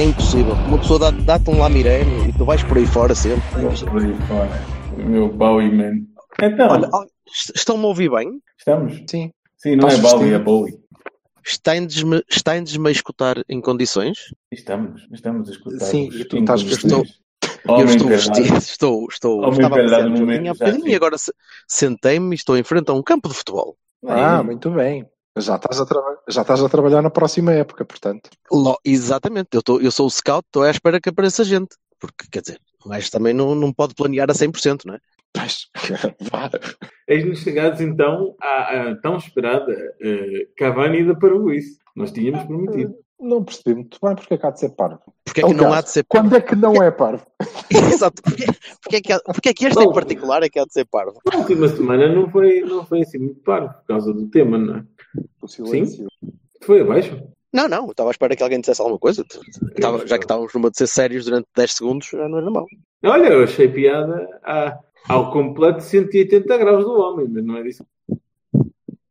É impossível. Uma pessoa dá- dá-te um lamireno e tu vais por aí fora sempre. Vamos por aí fora. Meu Bowie, man. Então, Olha, est- estão-me a ouvir bem? estamos? Sim. Sim, não é Posso Bowie, vestir? é Bowie. Está-me está a escutar em condições? Estamos, estamos a escutar. Sim, e tu estás. Homem eu estou vestido, estou, estou, Homem estava a no momento bocadinho e agora se- sentei-me e estou em frente a um campo de futebol. Ah, Aí. muito bem. Já estás, a já estás a trabalhar na próxima época, portanto. Lo- exatamente, eu, estou, eu sou o scout, estou à espera que apareça gente. Porque, quer dizer, o gajo também não, não pode planear a 100%, não é? Pois, vá. Eis-nos chegados então à, à tão esperada eh, Cavani da Paraguice. Nós tínhamos prometido. Não percebi muito bem porque é que há de ser parvo. Porque é que não há de ser Quando é que não é parvo? Exato, porque, porque, é que há- porque é que este em particular é que há de ser parvo? A última semana não foi, não foi assim muito parvo por causa do tema, não é? O silêncio. Foi abaixo? Não, não, eu estava à espera que alguém dissesse alguma coisa. Estava- já que estávamos numa de ser sérios durante 10 segundos, já não era mal. Olha, eu achei piada à- ao completo 180 graus do homem, mas não é disso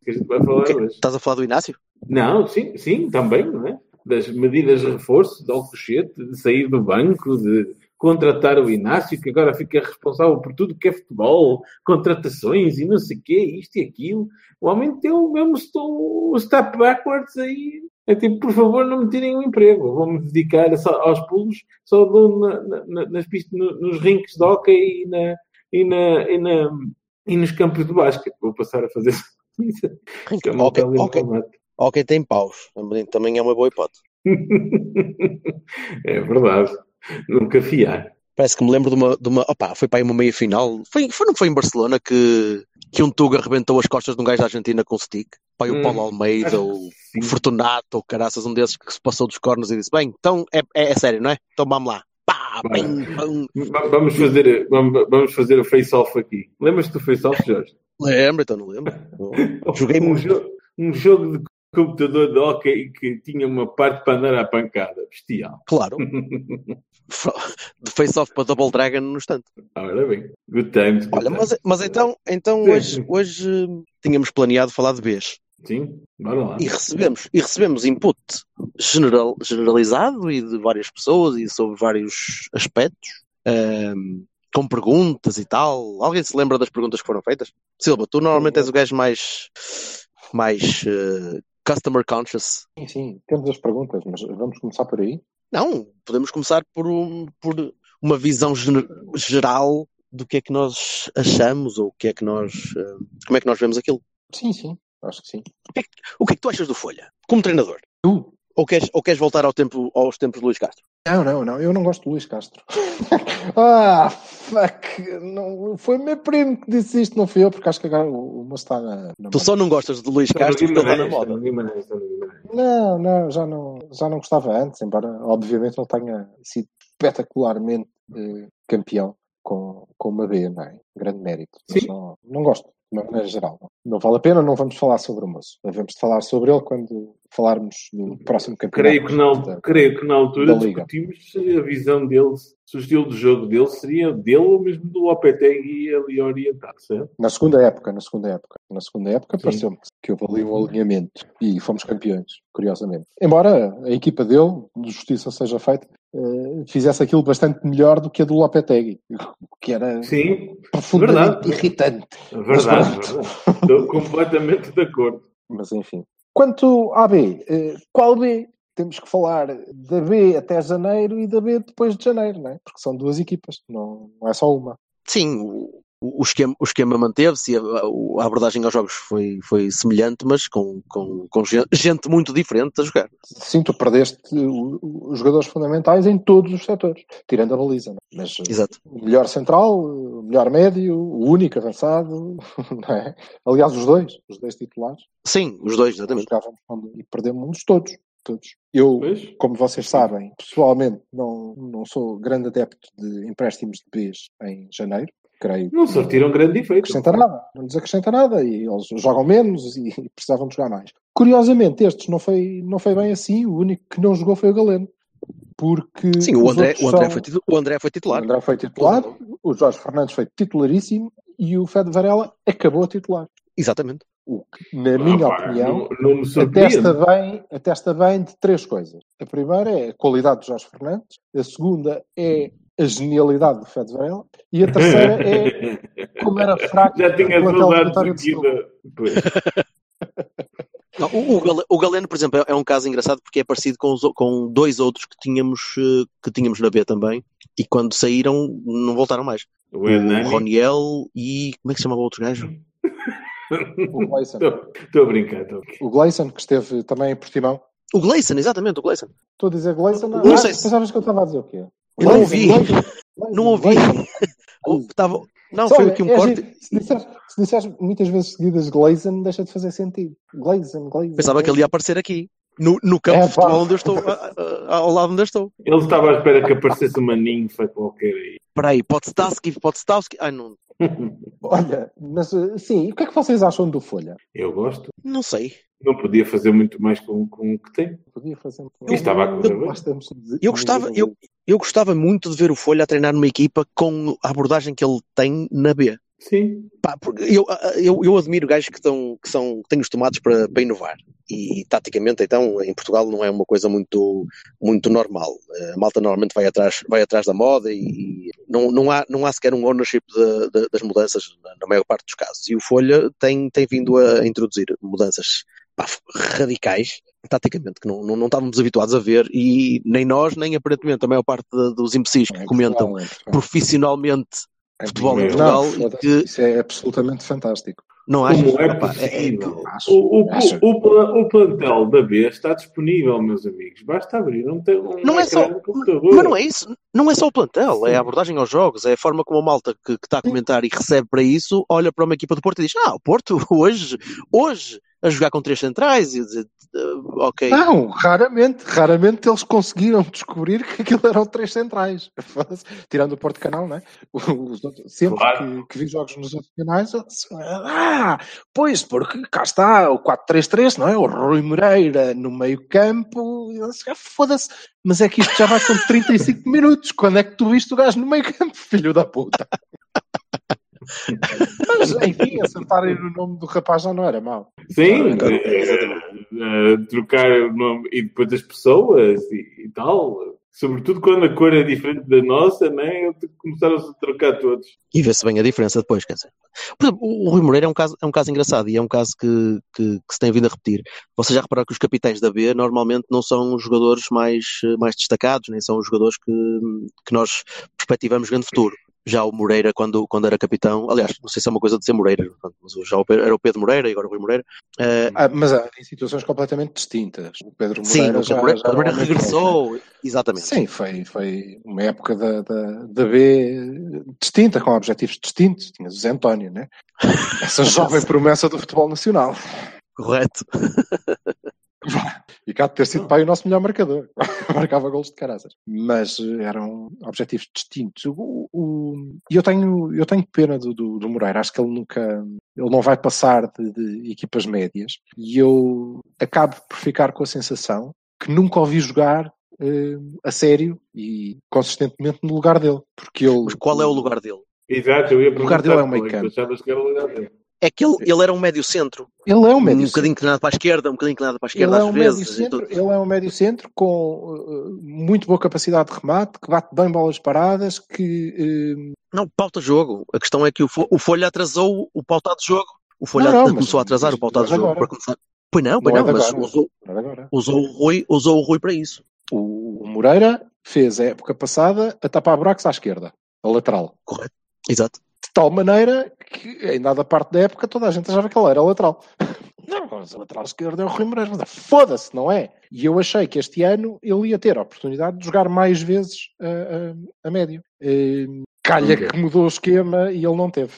que a gente vai falar hoje. Estás a falar do Inácio? Não, sim, sim, também, não é? Das medidas de reforço, de Alcochete, de sair do banco, de contratar o Inácio, que agora fica responsável por tudo que é futebol, contratações e não sei o quê, isto e aquilo. O homem tem o mesmo sto- o step backwards aí. É tipo, por favor, não me tirem o emprego. Vou-me dedicar só aos pulos, só dou na- na- na- nas pistas, no- nos rinques de hockey e, na, e, na, e, na, e nos campos de basquete. Vou passar a fazer isso. Que uma Ok, pele de ok. tomate. Ok, tem paus. Também é uma boa hipótese. é verdade. Nunca fiar. Parece que me lembro de uma. De uma opa, foi para aí uma meia final. Foi, foi, não foi em Barcelona que, que um Tuga arrebentou as costas de um gajo da Argentina com stick? Pai, o Hum, Paulo Almeida, ou o sim. Fortunato, ou caraças, um desses que se passou dos cornos e disse: Bem, então é, é, é sério, não é? Então vamos lá. Pá. Va- Vamos fazer, vamos, vamos fazer o face-off aqui. Lembras-te do face-off, Jorge? Lembro, então não lembro. Joguei um, muito. jo- um jogo de computador de hockey que tinha uma parte para andar à pancada. Bestial. Claro. De face-off para Double Dragon no instante. Ora bem. Good times. good Olha, mas, mas então, então Sim. hoje, hoje eh, tínhamos planeado falar de Bs. Sim, bora lá. E recebemos, e recebemos input general, generalizado e de várias pessoas e sobre vários aspectos, ehm, com perguntas e tal. Alguém se lembra das perguntas que foram feitas? Silva, tu normalmente és o gajo mais, mais eh, customer conscious. Sim, sim, temos as perguntas, mas vamos começar por aí. Não, podemos começar por, um, por uma visão geral do que é que nós achamos ou o que é que nós, eh, como é que nós vemos aquilo. Sim, sim, acho que sim. O que é que tu achas do Folha, como treinador? Tu? Ou queres, ou queres voltar ao tempo, aos tempos de Luís Castro? Não, não, não, eu não gosto do Luís Castro. ah, fuck, não, foi meu primo que disse isto, não fui eu, porque acho que agora o, o moço está na, na Tu só não gostas de Luís Castro porque está na moda. Não, não, já não, já não gostava antes, embora obviamente ele tenha sido espetacularmente eh, campeão com, com uma B, não é? Grande mérito. Mas Sim. não, não gosto, de uma maneira geral. Não. Não vale a pena, não vamos falar sobre o moço. Devemos de falar sobre ele quando falarmos no próximo campeonato. Creio que, na, da- creio que na altura discutimos se a visão dele, se o estilo de jogo dele seria dele ou mesmo do Lopetegui ali orientado, certo? Na segunda época, na segunda época. Na segunda época pareceu-me que houve ali um alinhamento e fomos campeões, curiosamente. Embora a equipa dele, de justiça seja feita, eh, fizesse aquilo bastante melhor do que a do Lopetegui, o que era Sim, profundamente verdade. irritante. verdade, verdade. Estou completamente de acordo. Mas enfim. Quanto à B, eh, qual B? Temos que falar da B até janeiro e da B depois de janeiro, não é? Porque são duas equipas, não, não é só uma. Sim, o, esquema, o esquema manteve-se e a, a abordagem aos jogos foi, foi semelhante, mas com, com, com gen- gente muito diferente a jogar. Sim, tu perdeste os jogadores fundamentais em todos os setores, tirando a baliza. Não é? Mas eh, Exato. o melhor central, o melhor médio, o único avançado, não é? Aliás, os dois, os dois titulares. Sim, os dois, exatamente. E perdemos todos. Todos. Eu, Pois? como vocês sabem, pessoalmente não, não sou grande adepto de empréstimos de Bs em janeiro. Creio Não sortiram grande efeito. acrescenta nada, não lhes acrescenta nada e eles jogam menos e, e precisavam de jogar mais. Curiosamente, estes não foi, não foi bem assim, o único que não jogou foi o Galeno. Porque Sim, o André, o André, são- foi, titu- o André foi titular. o André foi titular, o Jorge Fernandes foi titularíssimo e o Fed Varela acabou a titular. Exatamente. O que, na minha Ah, pá, opinião, não, não atesta bem, atesta bem de três coisas. A primeira é a qualidade do Jorge Fernandes, a segunda é a genialidade do Fed Varela e a terceira é como era fraco Já tinha saudades de. Pois. Não, o, o Gale- o Galeno, por exemplo, é, é um caso engraçado porque é parecido com, os com dois outros que tínhamos, eh, que tínhamos na B também e quando saíram não voltaram mais. O O. Roniel e. Como é que se chamava o outro gajo? O Gleison. Estou a brincar, brincar. O Gleison, que esteve também em Portimão. O Gleison, exatamente, o Gleison. Estou a dizer Gleison? Não ah, sei se- Pensavas que eu estava a dizer o quê? Eu não ouvi. Não ouvi. Tava- Não, Só, foi aqui um é corte. giro. Se disseres, se disseres muitas vezes seguidas Gleison, deixa de fazer sentido. Gleison, Gleison. Pensava que ele ia aparecer aqui. No, no campo É, de futebol onde eu estou, a- a- ao lado onde eu estou. Ele estava à espera que aparecesse uma ninfa qualquer aí. Espera aí, Podstavski, Podstavski. Ai, não, Olha, mas eh, sim, o que é que vocês acham do Folha? Eu gosto. não sei. Não podia fazer muito mais com, com o que tem. Podia fazer um E estava a. Bastamos de- Eu gostava, eu, eu gostava muito de ver o Folha a treinar numa equipa com a abordagem que ele tem na B. Sim. Pá, eu, eu, eu admiro gajos que, estão, que, são, que têm os tomates para, para inovar. E, taticamente, então, em Portugal não é uma coisa muito, muito normal. A malta normalmente vai atrás, vai atrás da moda e não, não, há, não há sequer um ownership de- de- das mudanças na, na maior parte dos casos. E o Folha tem, tem vindo a introduzir mudanças pá, radicais, taticamente, que não, não, não estávamos habituados a ver. E nem nós, nem aparentemente a maior parte de- dos imbecis que É, comentam é, profissionalmente é, futebol em Portugal não, e que Isso é absolutamente fantástico. não acho. É é- é- acho- O, o, o, o plantel da B está disponível, meus amigos. Basta abrir um, um Não é só-. Mas não é isso, não é só o plantel, é a abordagem aos jogos, é a forma como a malta que, que está a comentar e recebe para isso, olha para uma equipa do Porto e diz: Ah, o Porto hoje, hoje, a jogar com três centrais, e eu dizer, "Ah, ok. Não, raramente, raramente eles conseguiram descobrir que aquilo eram três centrais. Foda-se. Tirando o Porto Canal, né? Os outros- sempre Claro. que, que vi jogos nos outros canais, eu disse, ah, pois, porque cá está o 4-3-3, não é? O Rui Moreira no meio campo, e eu disse, "Ah, foda-se, mas é que isto já vai com 35 minutos. Quando é que tu viste o gajo no meio campo, filho da puta? Mas, enfim, acertarem no nome do rapaz já não era mau. Sim, Claro, eh, eh, trocar o nome e depois as pessoas e, e tal. Sobretudo quando a cor é diferente da nossa, né? Eu tenho que começar a trocar todos. E vê-se bem a diferença depois, quer dizer. Por exemplo, o Rui Moreira é um caso, é um caso engraçado e é um caso que, que, que se tem vindo a repetir. Vocês já repararam que os capitães da B normalmente não são os jogadores mais, eh, mais destacados, nem são os jogadores que, que nós perspectivamos grande futuro. Já o Moreira, quando, quando era capitão, aliás, não sei se é uma coisa de ser Moreira, mas já era o Pedro Moreira e agora o Rui Moreira. eh, Ah, mas ah, em situações completamente distintas. O Pedro sim, Moreira já, Pedro Moreira, já Moreira homem regressou, exatamente. Sim, foi, foi uma época da, da, da B distinta, com objetivos distintos. Tinhas o Zé António, né? Essa jovem promessa do futebol nacional. Correto. E cá de ter sido pai o nosso melhor marcador. Marcava golos de caraças. Mas eram objetivos distintos. O- o- E eu tenho, eu tenho pena do, do, do Moreira. Acho que ele nunca. Ele não vai passar de, de equipas médias. E eu acabo por ficar com a sensação que nunca ouvi jogar eh, a sério e consistentemente no lugar dele. Porque ele. Mas qual é o lugar dele? Exato, eu ia O lugar perguntar dele é o qual meio campo. É que ele, ele era um médio centro. Ele é um Um médio bocadinho inclinado para a esquerda, um bocadinho inclinado para a Ele esquerda é às um médio vezes. centro, ele é um médio centro com uh, muito boa capacidade de remate, que bate bem bolas paradas, que uh, Não, pauta jogo. A questão é que o, o Folha atrasou o pautado de jogo. O Folha Não, não, começou a atrasar o pautado de não é jogo para começar. Pois não, pois Não não, é de mas agora. usou, não é agora. usou, o Rui, usou o Rui para isso. O, o Moreira fez a época passada a tapar buracos à esquerda, a lateral. Correto. Exato. De tal maneira que, ainda da parte da época, toda a gente achava que ele era lateral. Não, mas a lateral esquerda é o Rui Moreira. Mas, Foda-se, não é? E eu achei que este ano ele ia ter a oportunidade de jogar mais vezes a, a, a médio. Eh, calha Ok. que mudou o esquema e ele não teve.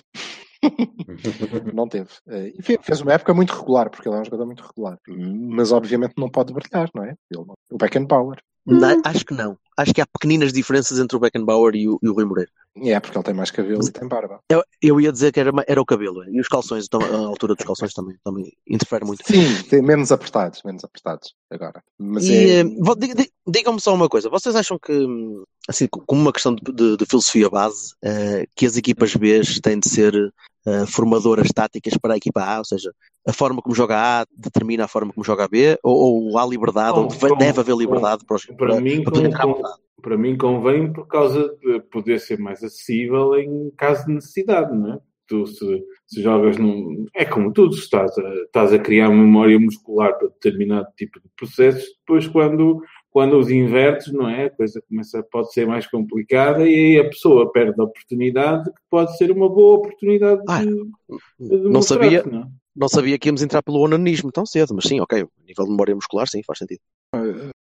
não teve. E fe- fez uma época muito regular, porque ele é um jogador muito regular. Mas obviamente não pode brilhar, não é? Ele não- O Beckenbauer. Na- acho que não. Acho que há pequeninas diferenças entre o Beckenbauer e o, e o Rui Moreira. É, porque ele tem mais cabelo e tem barba. Eu, eu ia dizer que era, era o cabelo. E os calções, então, a altura dos calções também, também interfere muito. Sim, menos apertados, menos apertados agora. Mas E, é... eh, digam-me só uma coisa. Vocês acham que, assim, co- como uma questão de, de- de filosofia base, eh, que as equipas B têm de ser eh, formadoras táticas para a equipa A? Ou seja, a forma como joga A determina a forma como joga B? Ou, ou há liberdade, ou deve, deve haver liberdade para, os, Para, para, mim, para poder com- para mim convém por causa de poder ser mais acessível em caso de necessidade, não é? Tu se, se jogas num. É como tudo, se estás a, estás a criar memória muscular para determinado tipo de processos, depois quando, quando os invertes, não é? A coisa começa, pode ser mais complicada e aí a pessoa perde a oportunidade que pode ser uma boa oportunidade Ah, de, de Não sabia, não é? não sabia que íamos entrar pelo onanismo tão cedo, mas sim, ok. A nível de memória muscular, sim, faz sentido.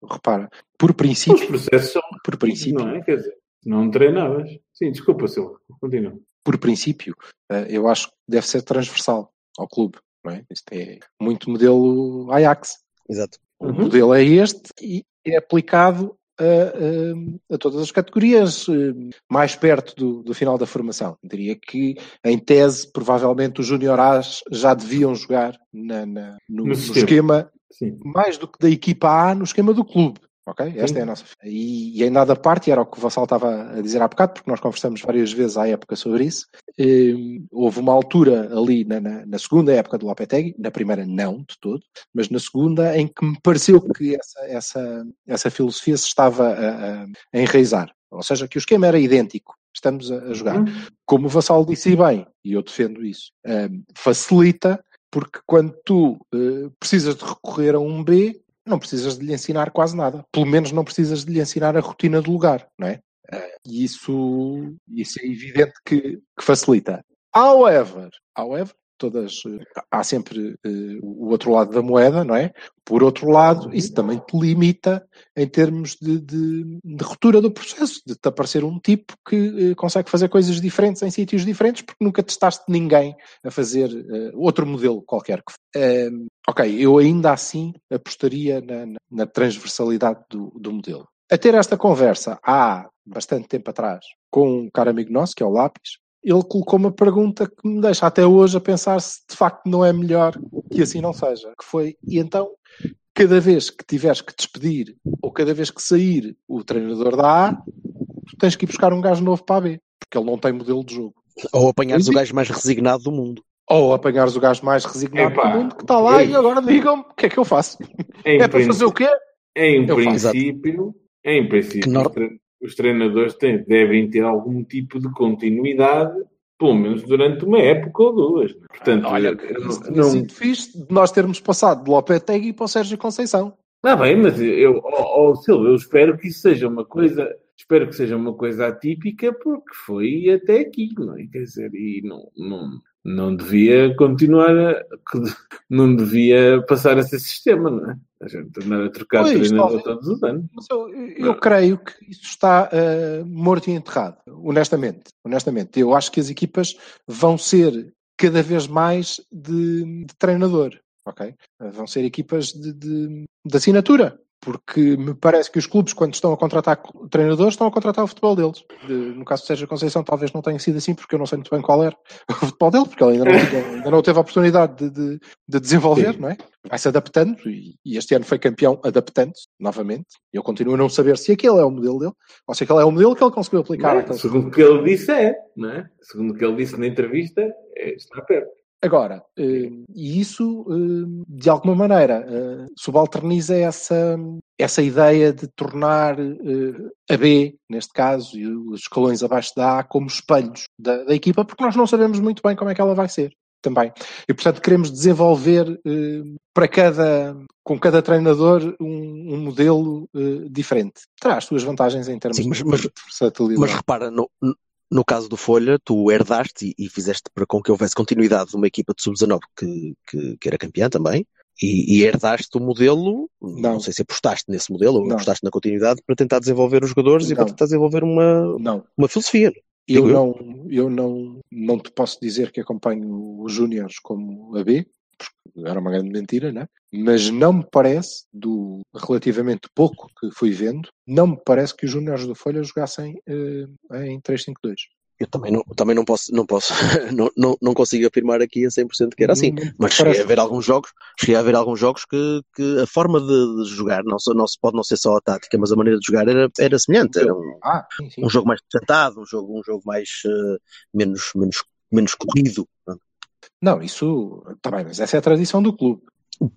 Repara, por Os princípio, processos são. por princípio, Não é? Quer dizer, não treinavas. Sim, desculpa, Silva, continua. por princípio, eh, eu acho que deve ser transversal ao clube. Não é? Isto é muito modelo Ajax. Exato. O Uhum. modelo é este e é aplicado a, a- a todas as categorias, eh, mais perto do, do final da formação. Diria que, em tese, provavelmente os juniores já deviam jogar na- na- no, No no esquema, Sim. mais do que da equipa A, no esquema do clube. Ok? Esta Sim. é a nossa. E, e em nada parte, era o que o Vassal estava a dizer há bocado, porque nós conversamos várias vezes à época sobre isso. Eh, houve uma altura ali na, na- na segunda época do Lopetegui, na primeira não, de todo, mas na segunda em que me pareceu que essa, essa, essa filosofia se estava a, a- a enraizar. Ou seja, que o esquema era idêntico. Estamos a, jogar. Uhum. Como o Vassal disse bem, e eu defendo isso, eh, facilita, porque quando tu eh, precisas de recorrer a um B, não precisas de lhe ensinar quase nada. Pelo menos não precisas de lhe ensinar a rotina do lugar, não é? Eh, E isso, isso é evidente que, que facilita. However, however, todas, eh, há sempre eh, o outro lado da moeda, não é? Por outro lado, isso também te limita em termos de, de, de ruptura do processo, de te aparecer um tipo que eh, consegue fazer coisas diferentes em sítios diferentes, porque nunca testaste ninguém a fazer eh, outro modelo qualquer que Ok, eu ainda assim apostaria na, na- na transversalidade do, do modelo. A ter esta conversa há bastante tempo atrás com um cara amigo nosso, que é o Lápis, ele colocou uma pergunta que me deixa até hoje a pensar se de facto não é melhor que assim não seja. Que foi, e então, cada vez que tiveres que despedir ou cada vez que sair o treinador da A, tu tens que ir buscar um gajo novo para a B, porque ele não tem modelo de jogo. Ou apanhares o gajo mais resignado do mundo. Ou apanhares o gajo mais resignado Epá, do mundo que está lá é e agora digam-me o que é que eu faço. Em É para fazer o quê? Em Eu faço. princípio, em princípio, Que nor- os tre- os treinadores têm- devem ter algum tipo de continuidade, pelo menos durante uma época ou duas. né? Portanto, Olha, eu não, tinha não, sido fixe de nós termos passado de Lopetegui para o Sérgio Conceição. Está bem, mas eu, oh, oh, Silva, eu espero que isso seja uma coisa, espero que seja uma coisa atípica, porque foi até aqui, não é? Quer dizer, e não, não, não devia continuar a, não devia passar a ser sistema, não é? A gente andar a trocar Pois, treinador todos os anos. Mas eu, eu creio que isso está ah, morto e enterrado, honestamente. Honestamente, eu acho que as equipas vão ser cada vez mais de, de treinador, ok? Ah, Vão ser equipas de, de, de assinatura. Porque me parece que os clubes, quando estão a contratar co- treinadores, estão a contratar o futebol deles. De- no caso do Sérgio Conceição, talvez não tenha sido assim, porque eu não sei muito bem qual era o futebol dele, porque ele ainda não, ainda não teve a oportunidade de, de- de desenvolver, Sim. não é? Vai-se adaptando, e, e este ano foi campeão adaptando-se, novamente. Eu continuo a não saber se aquele é o modelo dele, ou se aquele é o modelo que ele conseguiu aplicar Não é? Segundo o que ele disse é, não é? Segundo o que ele disse na entrevista, é, está perto. Agora, eh, e isso, eh, de alguma maneira, eh, subalterniza essa, essa ideia de tornar a B, neste caso, e os escalões abaixo da A, como espelhos da, da equipa, porque nós não sabemos muito bem como é que ela vai ser também. E, portanto, queremos desenvolver para cada, com cada treinador um, um modelo diferente. Terá as suas vantagens em termos Sim, mas- de versatilidade. Mas repara, no, no caso do Folha, tu herdaste e, e fizeste para com que houvesse continuidade de uma equipa de sub-19 que, que, que era campeã também, e, e herdaste o modelo, não. Não. sei se apostaste nesse modelo ou Não. apostaste na continuidade para tentar desenvolver os jogadores e Não. para tentar desenvolver uma, Não. uma filosofia. Eu Digo eu. não, eu não, não te posso dizer que acompanho os Júniores como a B, porque era uma grande mentira, né? Mas não me parece, do relativamente pouco que fui vendo, não me parece que os Júniores do Folha jogassem eh, em 3-5-2. Eu também não, também não posso, não posso, não, não, não consigo afirmar aqui a 100% que era assim. Mas cheguei a ver alguns jogos, cheguei a ver alguns jogos que, que a forma de, de jogar, não, não se pode não ser só a tática, mas a maneira de jogar era, era semelhante. Era um, Ah, sim, sim. um jogo mais sentado, um jogo, um jogo mais eh, menos, menos, menos corrido. Não, isso está bem, mas essa é a tradição do clube.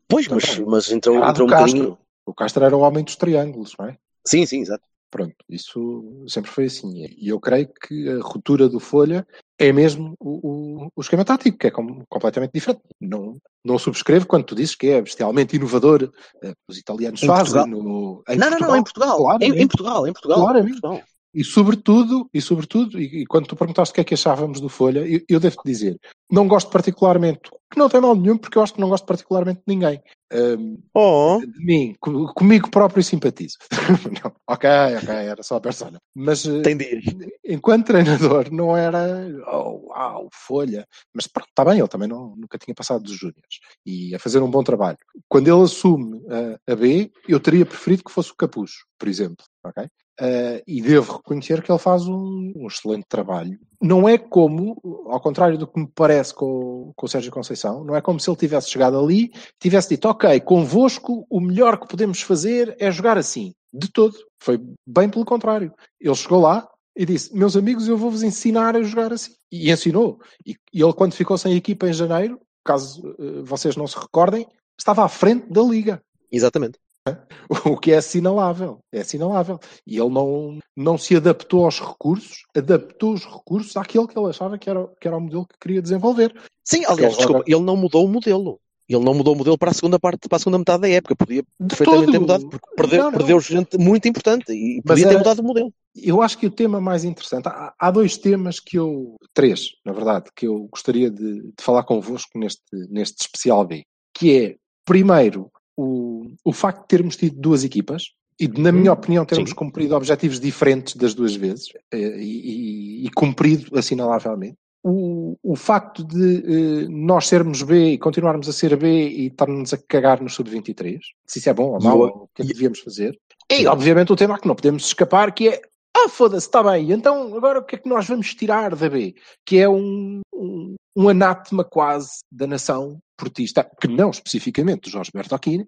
Pois, mas, mas entrou, a entrou do um bocadinho. Castro. O Castro era o homem dos triângulos, não é? Sim, sim, exato. Pronto, isso sempre foi assim. E eu creio que a ruptura do Folha é mesmo o, o, o esquema tático, que é com- completamente diferente. Não, não subscrevo quando tu dizes que é bestialmente inovador. eh, Os italianos Em fazem Portugal? no, em não, não, não, em Portugal. Em, em- Portugal, em Portugal. Claramente. em Portugal. E sobretudo, e sobretudo, e, e quando tu perguntaste o que é que achávamos do Folha, eu, eu devo te dizer, não gosto particularmente, que não tem mal nenhum, porque eu acho que não gosto particularmente de ninguém. Ahm, Oh, de mim, co- comigo próprio simpatizo. não, ok, ok, era só a persona. Mas eh, tem dias. enquanto treinador não era oh, uau, folha. Mas pronto, está bem, ele também não, nunca tinha passado dos júniores e a fazer um bom trabalho. Quando ele assume a, a B, eu teria preferido que fosse o Capucho, por exemplo. Ok? Uh, e devo reconhecer que ele faz um, um excelente trabalho. Não é como, ao contrário do que me parece com, com o Sérgio Conceição, não é como se ele tivesse chegado ali tivesse dito, ok, convosco o melhor que podemos fazer é jogar assim. De todo. Foi bem pelo contrário. Ele chegou lá e disse, meus amigos, eu vou-vos ensinar a jogar assim. E ensinou. E, ele, quando ficou sem equipa em janeiro, caso uh, vocês não se recordem, estava à frente da liga. Exatamente. O que é assinalável. É assinalável. E ele não, não se adaptou aos recursos, adaptou os recursos àquele que ele achava que era, que era o modelo que queria desenvolver. Sim, aliás, ele desculpa, ele não mudou o modelo. Ele não mudou o modelo para a segunda parte, para a segunda metade da época. Podia De perfeitamente ter todo. mudado, porque perdeu, Não, não. perdeu gente muito importante e Mas podia ter é- mudado o modelo. Eu acho que o tema mais interessante, há, há dois temas que eu, três, na verdade, que eu gostaria de, de falar convosco neste, neste especial B, que é, primeiro, o, o facto de termos tido duas equipas e, de, na minha opinião, termos sim. cumprido objetivos diferentes das duas vezes eh, e, e- e cumprido assinalavelmente. O, o facto de eh, nós sermos B e continuarmos a ser B e estarmos a cagar no sub-23, se isso é bom ou mau, o que é que devíamos fazer. E, obviamente, o tema que não podemos escapar, que é ah, foda-se, está bem, então agora o que é que nós vamos tirar da B? Que é um, um, um anátema quase da nação portista, que não especificamente do Jorge Bertocchini.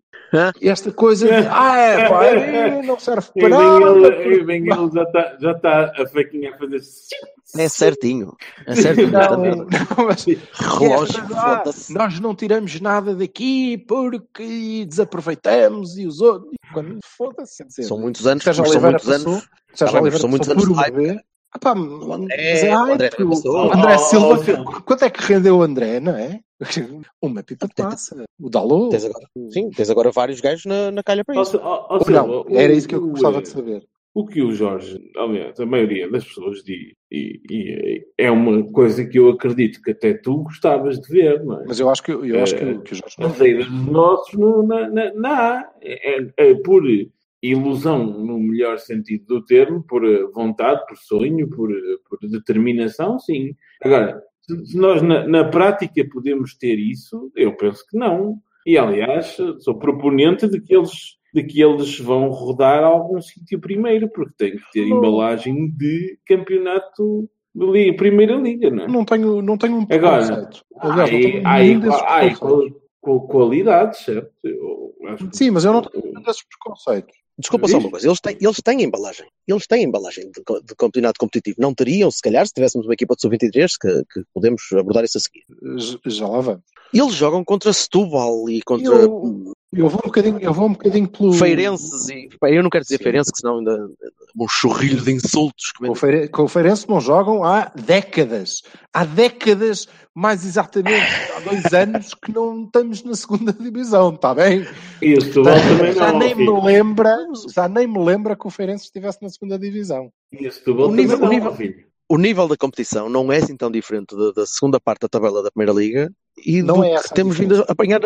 Esta coisa de, ah, é, pá, não serve para nada. ele, porque- e bem ele já está já tá a faquinha a fazer. É certinho. É certinho. Não, não, mas relógio, esta- ah, foda-se. nós não tiramos nada daqui porque desaproveitamos e os outros. Quando foda-se, São muitos anos, mas são muitos anos. Tá são muitos anos de. Ah, pá, André- mas é o hype, André Oh, Silva, oh, quanto é que rendeu o André, não é? Uma pipa de passa. O Dalô. Tens agora, sim, tens agora vários gajos na, na calha para isso. Ou não, o- era isso que eu gostava eh, de saber. O que o Jorge, aliás, a maioria das pessoas diz, e, e é uma coisa que eu acredito que até tu gostavas de ver, não é? Mas eu acho que, eu acho que, Eh, o- que o Jorge não dos nossos no, na, na, na A. É, é- é por ilusão, no melhor sentido do termo, por eh, vontade, por sonho, por, eh, por determinação, sim. Agora, se nós na, na prática podemos ter isso, eu penso que não. E, aliás, sou proponente de que eles, de que eles vão rodar a algum sítio primeiro, porque tem que ter embalagem de campeonato de Liga, Primeira Liga, não é? não tenho, não tenho um Agora, preconceito. Aliás, não Há tenho há- nenhum desses há- há preconceitos. qual- qualidades, certo? Sim, mas eu não tenho nenhum desses preconceitos. Desculpa só uma coisa, eles têm, eles têm embalagem. Eles têm embalagem de, de campeonato competitivo. Não teriam, se calhar, se tivéssemos uma equipa de sub-23, que, que podemos abordar isso a seguir. Já- Já lá vamos. Eles jogam contra Setúbal e contra Eu- Eu vou um bocadinho, eu vou um bocadinho pelo. Feirenses e. Eu não quero dizer Sim. Feirense, que senão ainda um chorrilho de insultos. Com o, Feire... com o Feirense não jogam há décadas. Há décadas, mais exatamente, há dois anos que não estamos na segunda divisão, está bem? E o Setúbal também já não. nem filho. me lembra, já nem me lembra que o Feirense estivesse na segunda divisão. E o Setúbal O nível- também o não, nível- filho. O nível da competição não é assim tão diferente da, da segunda parte da tabela da Primeira Liga e Não do é que temos vindo diferença. a apanhar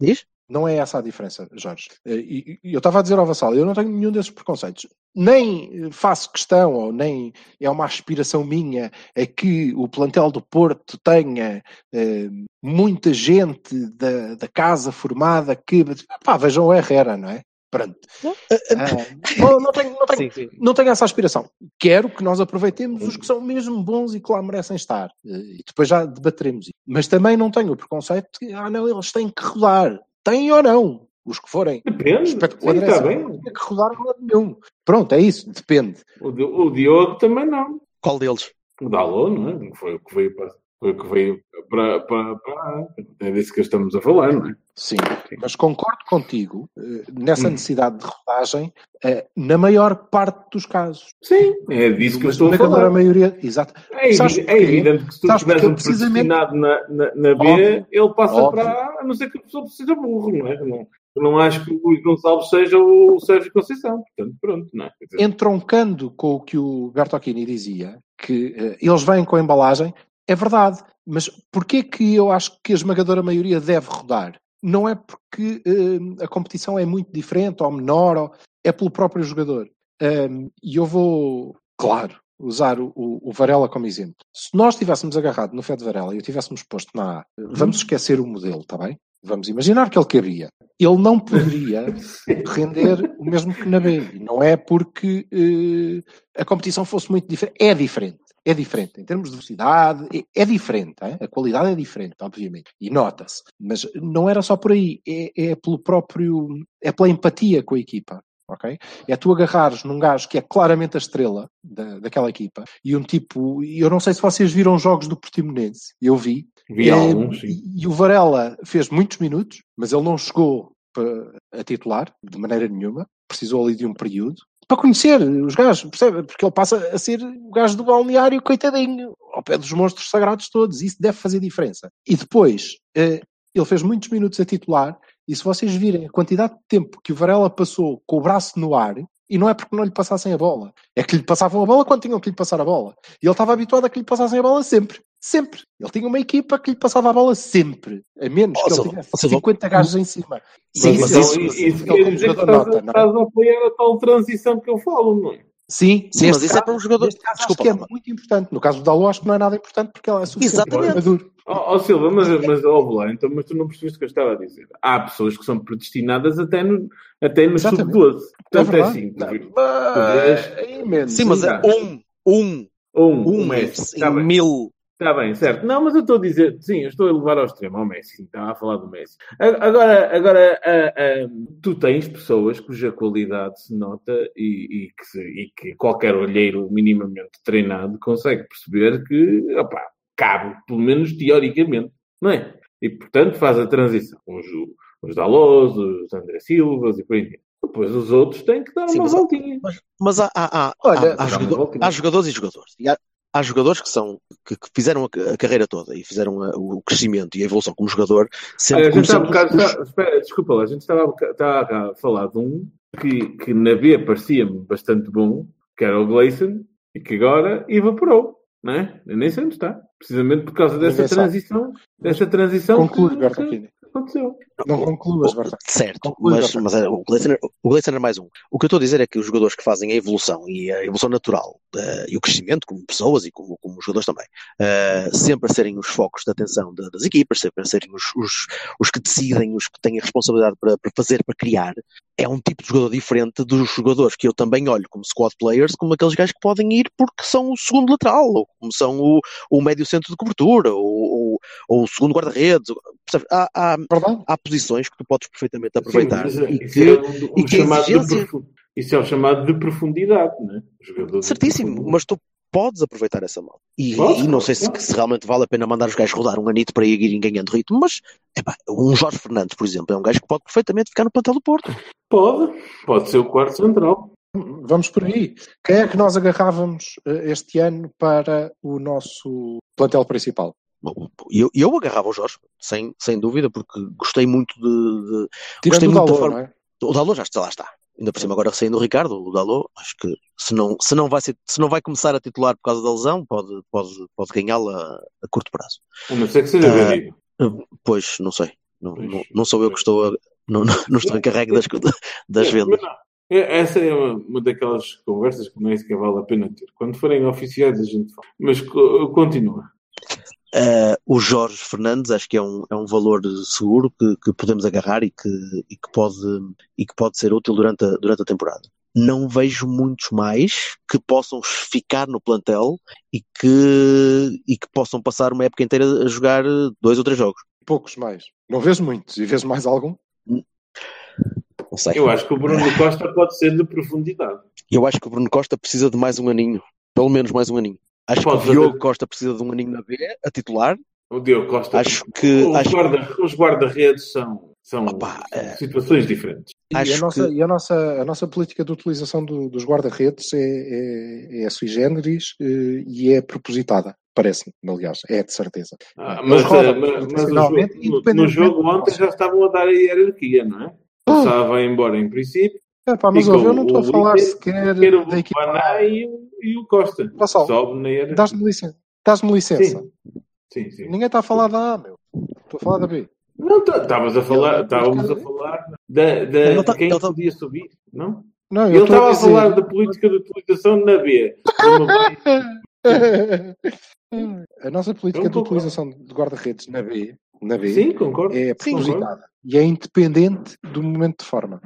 Diz? Não é essa a diferença, Jorge. Eh, E eu estava a dizer ao Vassal, eu não tenho nenhum desses preconceitos. Nem faço questão, ou nem é uma aspiração minha, é que o plantel do Porto tenha eh, muita gente da, da casa formada que. Pá, vejam o Herrera, não é? Pronto. Ah, não, não tenho, não, tenho, sim. não tenho essa aspiração. Quero que nós aproveitemos os que são mesmo bons e que lá merecem estar. Eh, E depois já debateremos isso. Mas também não tenho o preconceito de que, ah, não, eles têm que rodar. Têm ou não? Os que forem. Depende. Sim, Silva bem. não tem que rodar lado nenhum. Pronto, é isso. Depende. O, o Diogo também não. Qual deles? O Dalot, não é? Foi o que veio para. Foi o que veio para, para, para. É disso que estamos a falar, não é? Sim. Mas concordo contigo eh, nessa Hum. necessidade de rodagem eh, na maior parte dos casos. Sim, é disso que eu estou a falar. maioria. Exato. É, Sabes é evidente que se tu um Precisamente- predestinado na, na, na B, Óbvio. ele passa Óbvio. para. A não ser que a pessoa seja burro, não é? Não, eu não acho que o Luís Gonçalves seja o Sérgio Conceição. Portanto, pronto, não é? Dizer, entroncando com o que o Bertocchini dizia, que eh, eles vêm com a embalagem, é verdade. Mas porquê que eu acho que a esmagadora maioria deve rodar? Não é porque eh, a competição é muito diferente ou menor, ou, é pelo próprio jogador. Um, e eu vou, claro, usar o, o, Varela como exemplo. Se nós tivéssemos agarrado no Fed Varela e o tivéssemos posto na A, vamos esquecer o modelo, está bem? Vamos imaginar que ele cabia. Ele não poderia render o mesmo que na B. Não é porque eh, a competição fosse muito diferente. É diferente. É diferente. Em termos de velocidade, é, é diferente. hein? A qualidade é diferente, obviamente. E nota-se. Mas não era só por aí. É, é pelo próprio. É pela empatia com a equipa. Ok? É tu agarrares num gajo que é claramente a estrela da, daquela equipa e um tipo. Eu não sei se vocês viram jogos do Portimonense. Eu vi. vi É, alguns, sim. e, o Varela fez muitos minutos, mas ele não chegou a titular de maneira nenhuma. Precisou ali de um período para conhecer os gajos, percebe? Porque ele passa a ser o gajo do balneário, coitadinho, ao pé dos monstros sagrados todos. Isso deve fazer diferença. E depois, eh, ele fez muitos minutos a titular. E se vocês virem a quantidade de tempo que o Varela passou com o braço no ar, e não é porque não lhe passassem a bola, é que lhe passavam a bola quando tinham que lhe passar a bola. E ele estava habituado a que lhe passassem a bola sempre. Sempre. Ele tinha uma equipa que lhe passava a bola sempre. A menos Ó, que ele tivesse ó, Silva, 50 gajos em cima. Sim, Mas mas então, isso- isso, quer dizer que estás, nota, é? estás a apoiar a tal transição que eu falo, não é? Sim, Sim, mas isso é caso- para um jogador- caso, Desculpa, acho que é muito importante. No caso do Dalot, acho que não é nada importante porque ela é suficiente. Exatamente. Ó ó, Silva, mas, mas lá, então, mas tu não percebeste o que eu estava a dizer. Há pessoas que são predestinadas até no, até no Exatamente. sub-12. É Portanto, é assim. Não, vês- mas é imenso. Sim, mas é Sim. um, um, Um, um um Messi. em Está bem. mil. Está bem, certo. Não, mas eu estou a dizer, sim, eu estou a levar ao extremo, ao Messi, estava a falar do Messi. Agora, agora ah, ah, tu tens pessoas cuja qualidade se nota e, e que, se- e que qualquer olheiro minimamente treinado consegue perceber que, opá, cabe, pelo menos teoricamente, não é? E, portanto, faz a transição. Os, os Dalós, os André Silvas e por aí. Depois os outros têm que dar Sim, uma mas- voltinha. Mas, mas há, há, há, Olha, há, há jogador- há jogadores e jogadores. E há, há jogadores que são que, que fizeram a, a carreira toda e fizeram a- o crescimento e a evolução como jogador, sempre Olha, a gente estava um bocado, os- está- espera, desculpa lá, a gente estava, estava a falar de um que, que na B parecia-me bastante bom, que era o Gleison, e que agora evaporou, não é? Eu nem sei onde está. Precisamente por causa dessa Ninguém sabe. transição, dessa transição Conclui, que, que aconteceu. Não concluas. Certo, Conclui, mas, mas é, o Gleison o Gleison é mais um. O que eu estou a dizer é que os jogadores que fazem a evolução e a evolução natural eh, e o crescimento como pessoas e como, como jogadores também, eh, sempre a serem os focos de atenção da- das equipas, sempre a serem os, os, os que decidem, os que têm a responsabilidade para, para fazer, para criar, é um tipo de jogador diferente dos jogadores que eu também olho como squad players, como aqueles gajos que podem ir porque são o segundo lateral, ou como são o, o médio centro de cobertura, ou, ou, ou o segundo guarda-redes. Há, há, há posições que tu podes perfeitamente aproveitar Sim, e que, é um- um e que a exigência- profu- Isso é o chamado de profundidade, é? De certíssimo, mas tu podes aproveitar essa mão. E, e não sei se, se realmente vale a pena mandar os gajos rodar um anito para irem ganhando ritmo, mas epá, um Jorge Fernandes, por exemplo, é um gajo que pode perfeitamente ficar no plantel do Porto. Pode, pode ser o quarto central. Vamos por aí. Quem é que nós agarrávamos eh, este ano para o nosso plantel principal? Bom, Eu, eu agarrava o Jorge, sem, sem dúvida, porque gostei muito de. de- Tirando Gostei o muito da Dalot, forma- não é? o Dalot já está, lá está. Ainda por cima agora saindo o Ricardo, o Dalot, acho que se não, se não, vai, ser, se não vai começar a titular por causa da lesão, pode, pode, pode ganhá-la a curto prazo. A não ser que seja Ah, vendido. Pois, não sei. Não, não, não sou eu que estou a, não, não, não estou encarregue das, das É, vendas. não. É, Essa é uma, uma daquelas conversas que nem sequer vale a pena ter. Quando forem oficiais, a gente fala. Mas co- continua. Uh, o Jorge Fernandes acho que é um, é um valor seguro que, que podemos agarrar e que, e, que pode, e que pode ser útil durante a, durante a temporada. Não vejo muitos mais que possam ficar no plantel e que, e que possam passar uma época inteira a jogar dois ou três jogos. Poucos mais. Não vês muitos. E vês mais algum? Não sei. Eu acho que o Bruno Costa pode ser de profundidade. Eu acho que o Bruno Costa precisa de mais um aninho. Pelo menos mais um aninho. Acho Pode que o Diogo. Costa precisa de um aninho na B, a titular. O Diogo Costa. Acho que. os Acho, guarda- os guarda-redes são, são Opa, é. situações diferentes. E, Acho a nossa, que- e a, nossa, a nossa política de utilização do- dos guarda-redes é, é, é sui generis eh, e é propositada. Parece-me, aliás, é de certeza. Ah, mas, rodam eh, mas- mas jogo- no, jogo ontem já estavam a dar a hierarquia, não é? Ah. Sá vai embora em princípio, É, pá, mas ouve, eu não estou a falar líder, sequer quer o da equipa. Baná e, o- e o Costa. Hierarquia. Dás-me licença. Dás-me licença. Sim. Sim, sim. Ninguém está a falar da A, meu. Estou a falar da B. Não, tá- estavas a falar, Ele- estávamos a falar da, da Ele tá- quem ele tá- podia subir, não? Não, Ele eu estava a dizer- falar da política de utilização na B. A nossa política de utilização de guarda-redes na B, na B Sim, concordo. é Sim, propositada e é independente do momento de forma.